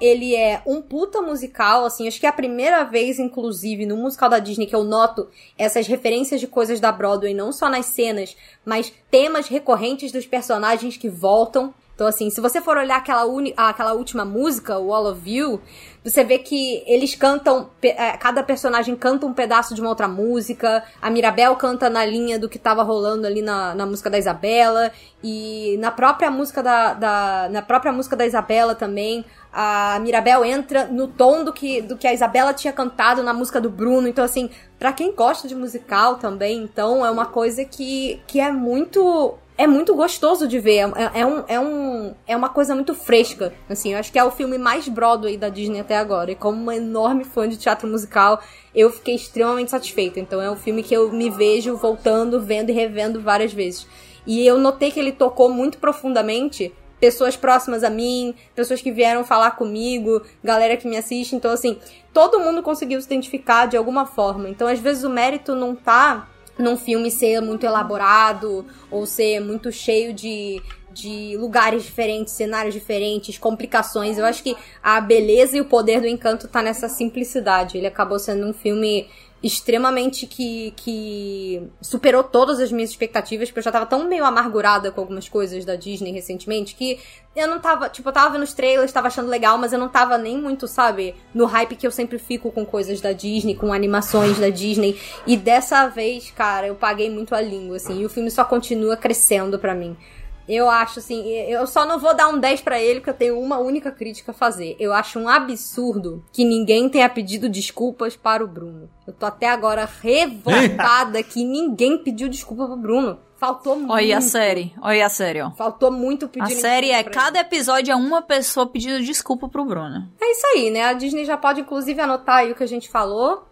Ele é um puta musical, assim, acho que é a primeira vez, inclusive, no musical da Disney que eu noto essas referências de coisas da Broadway, não só nas cenas, mas temas recorrentes dos personagens que voltam. Então, assim, se você for olhar aquela, uni- aquela última música, o All of You, você vê que eles cantam, eh, cada personagem canta um pedaço de uma outra música, a Mirabel canta na linha do que tava rolando ali na, na música da Isabela, e na própria música da, da- na própria música da Isabela também, a Mirabel entra no tom do que, do que a Isabela tinha cantado na música do Bruno. Então, assim, pra quem gosta de musical também, então é uma coisa que, que é muito. É muito gostoso de ver. É, é um, é, um, é uma coisa muito fresca. Assim, eu acho que é o filme mais Broadway da Disney até agora. E como uma enorme fã de teatro musical, eu fiquei extremamente satisfeita. Então é um filme que eu me vejo voltando, vendo e revendo várias vezes. E eu notei que ele tocou muito profundamente pessoas próximas a mim, pessoas que vieram falar comigo, galera que me assiste. Então, assim, todo mundo conseguiu se identificar de alguma forma. Então, às vezes, o mérito não tá num filme ser muito elaborado ou ser muito cheio de, de lugares diferentes, cenários diferentes, complicações. Eu acho que a beleza e o poder do encanto tá nessa simplicidade. Ele acabou sendo um filme extremamente que, que superou todas as minhas expectativas, porque eu já tava tão meio amargurada com algumas coisas da Disney recentemente que eu não tava, tipo, eu tava vendo os trailers, tava achando legal, mas eu não tava nem muito, sabe, no hype que eu sempre fico com coisas da Disney, com animações da Disney. E dessa vez, cara, eu paguei muito a língua, assim, e o filme só continua crescendo pra mim. Eu acho assim, eu só não vou dar um 10 pra ele porque eu tenho uma única crítica a fazer. Eu acho um absurdo que ninguém tenha pedido desculpas para o Bruno. Eu tô até agora revoltada que ninguém pediu desculpa pro Bruno. Faltou muito. Olha a série, olha a série, ó. Faltou muito pedir A série é cada episódio é uma pessoa pedindo desculpa pro Bruno. É isso aí, né? A Disney já pode, inclusive, anotar aí o que a gente falou.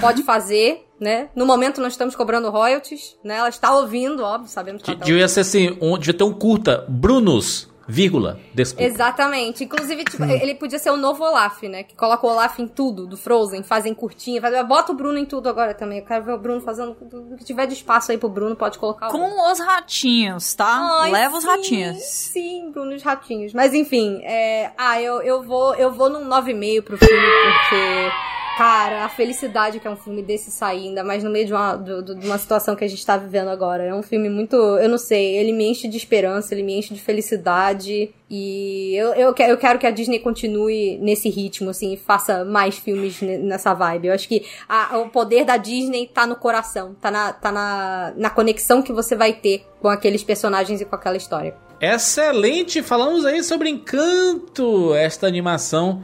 Pode fazer, né? No momento nós estamos cobrando royalties, né? Ela está ouvindo, óbvio, sabemos que ela tá Devia ser assim, um, devia ter um curta, Brunos, vírgula, desculpa. Exatamente. Inclusive, tipo, ele podia ser o novo Olaf, né? Que coloca o Olaf em tudo, do Frozen, fazem curtinha, faz... bota o Bruno em tudo agora também. Eu quero ver o Bruno fazendo o que tiver de espaço aí pro Bruno, pode colocar o Com os ratinhos, tá? Ai, Leva os sim, ratinhos. Sim, Bruno os ratinhos. Mas enfim, é... ah, eu, eu vou eu vou num 9,5 pro filme, porque, cara, a felicidade que é um filme desse sair, ainda mais no meio de uma, do- de uma situação que a gente tá vivendo agora. É um filme muito, eu não sei, ele me enche de esperança, ele me enche de felicidade. E eu, eu, quero, eu quero que a Disney continue nesse ritmo, assim, e faça mais filmes ne- nessa vibe. Eu acho que a- o poder da Disney tá no coração, tá, na, tá na, na conexão que você vai ter com aqueles personagens e com aquela história. Excelente! Falamos aí sobre Encanto, esta animação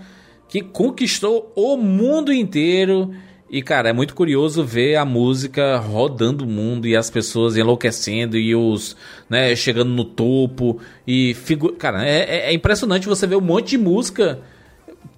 que conquistou o mundo inteiro E, cara, é muito curioso ver a música rodando o mundo e as pessoas enlouquecendo e os, né, chegando no topo. E, figu... cara, é, é- é impressionante você ver um monte de música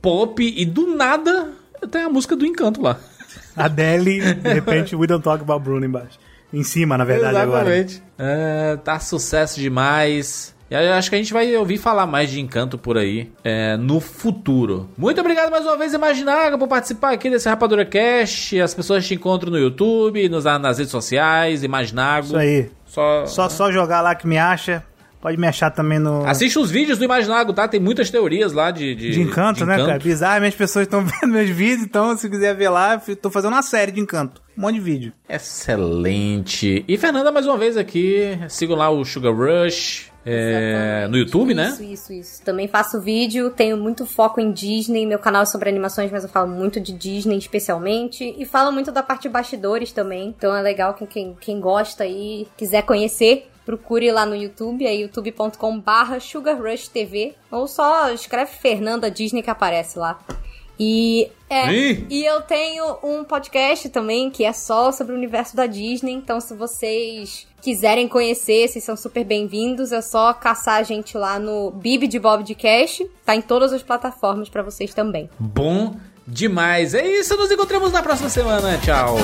pop e do nada tem a música do Encanto lá. Adele, de repente, We Don't Talk About Bruno embaixo. Em cima, na verdade, agora. Exatamente. É, tá sucesso demais. E acho que a gente vai ouvir falar mais de Encanto por aí é, no futuro. Muito obrigado mais uma vez, Imaginaga, por participar aqui desse Rapadura Cast. As pessoas te encontram no YouTube, nos, nas redes sociais, Imaginago. Isso aí. Só, Só, só jogar lá que me acha. Pode me achar também no. Assiste os vídeos do Imaginago, tá? Tem muitas teorias lá de... De, De encanto, né, cara? Bizarro, as pessoas estão vendo meus vídeos, então se quiser ver lá, tô fazendo uma série de encanto. Um monte de vídeo. Excelente. E Fernanda, mais uma vez aqui. Sigam lá o Sugar Rush é, no YouTube, né? Isso, isso, isso. Também faço vídeo, tenho muito foco em Disney. Meu canal é sobre animações, mas eu falo muito de Disney especialmente. E falo muito da parte de bastidores também. Então é legal que quem, quem gosta e quiser conhecer. Procure lá no YouTube, é youtube.com barra SugarRushTV. Ou só escreve Fernanda Disney que aparece lá. E é, Ih! e eu tenho um podcast também que é só sobre o universo da Disney. Então, se vocês quiserem conhecer, vocês são super bem-vindos. É só caçar a gente lá no Bibi de Bob de Cash. Tá em todas as plataformas pra vocês também. Bom demais. É isso, nos encontramos na próxima semana. Tchau.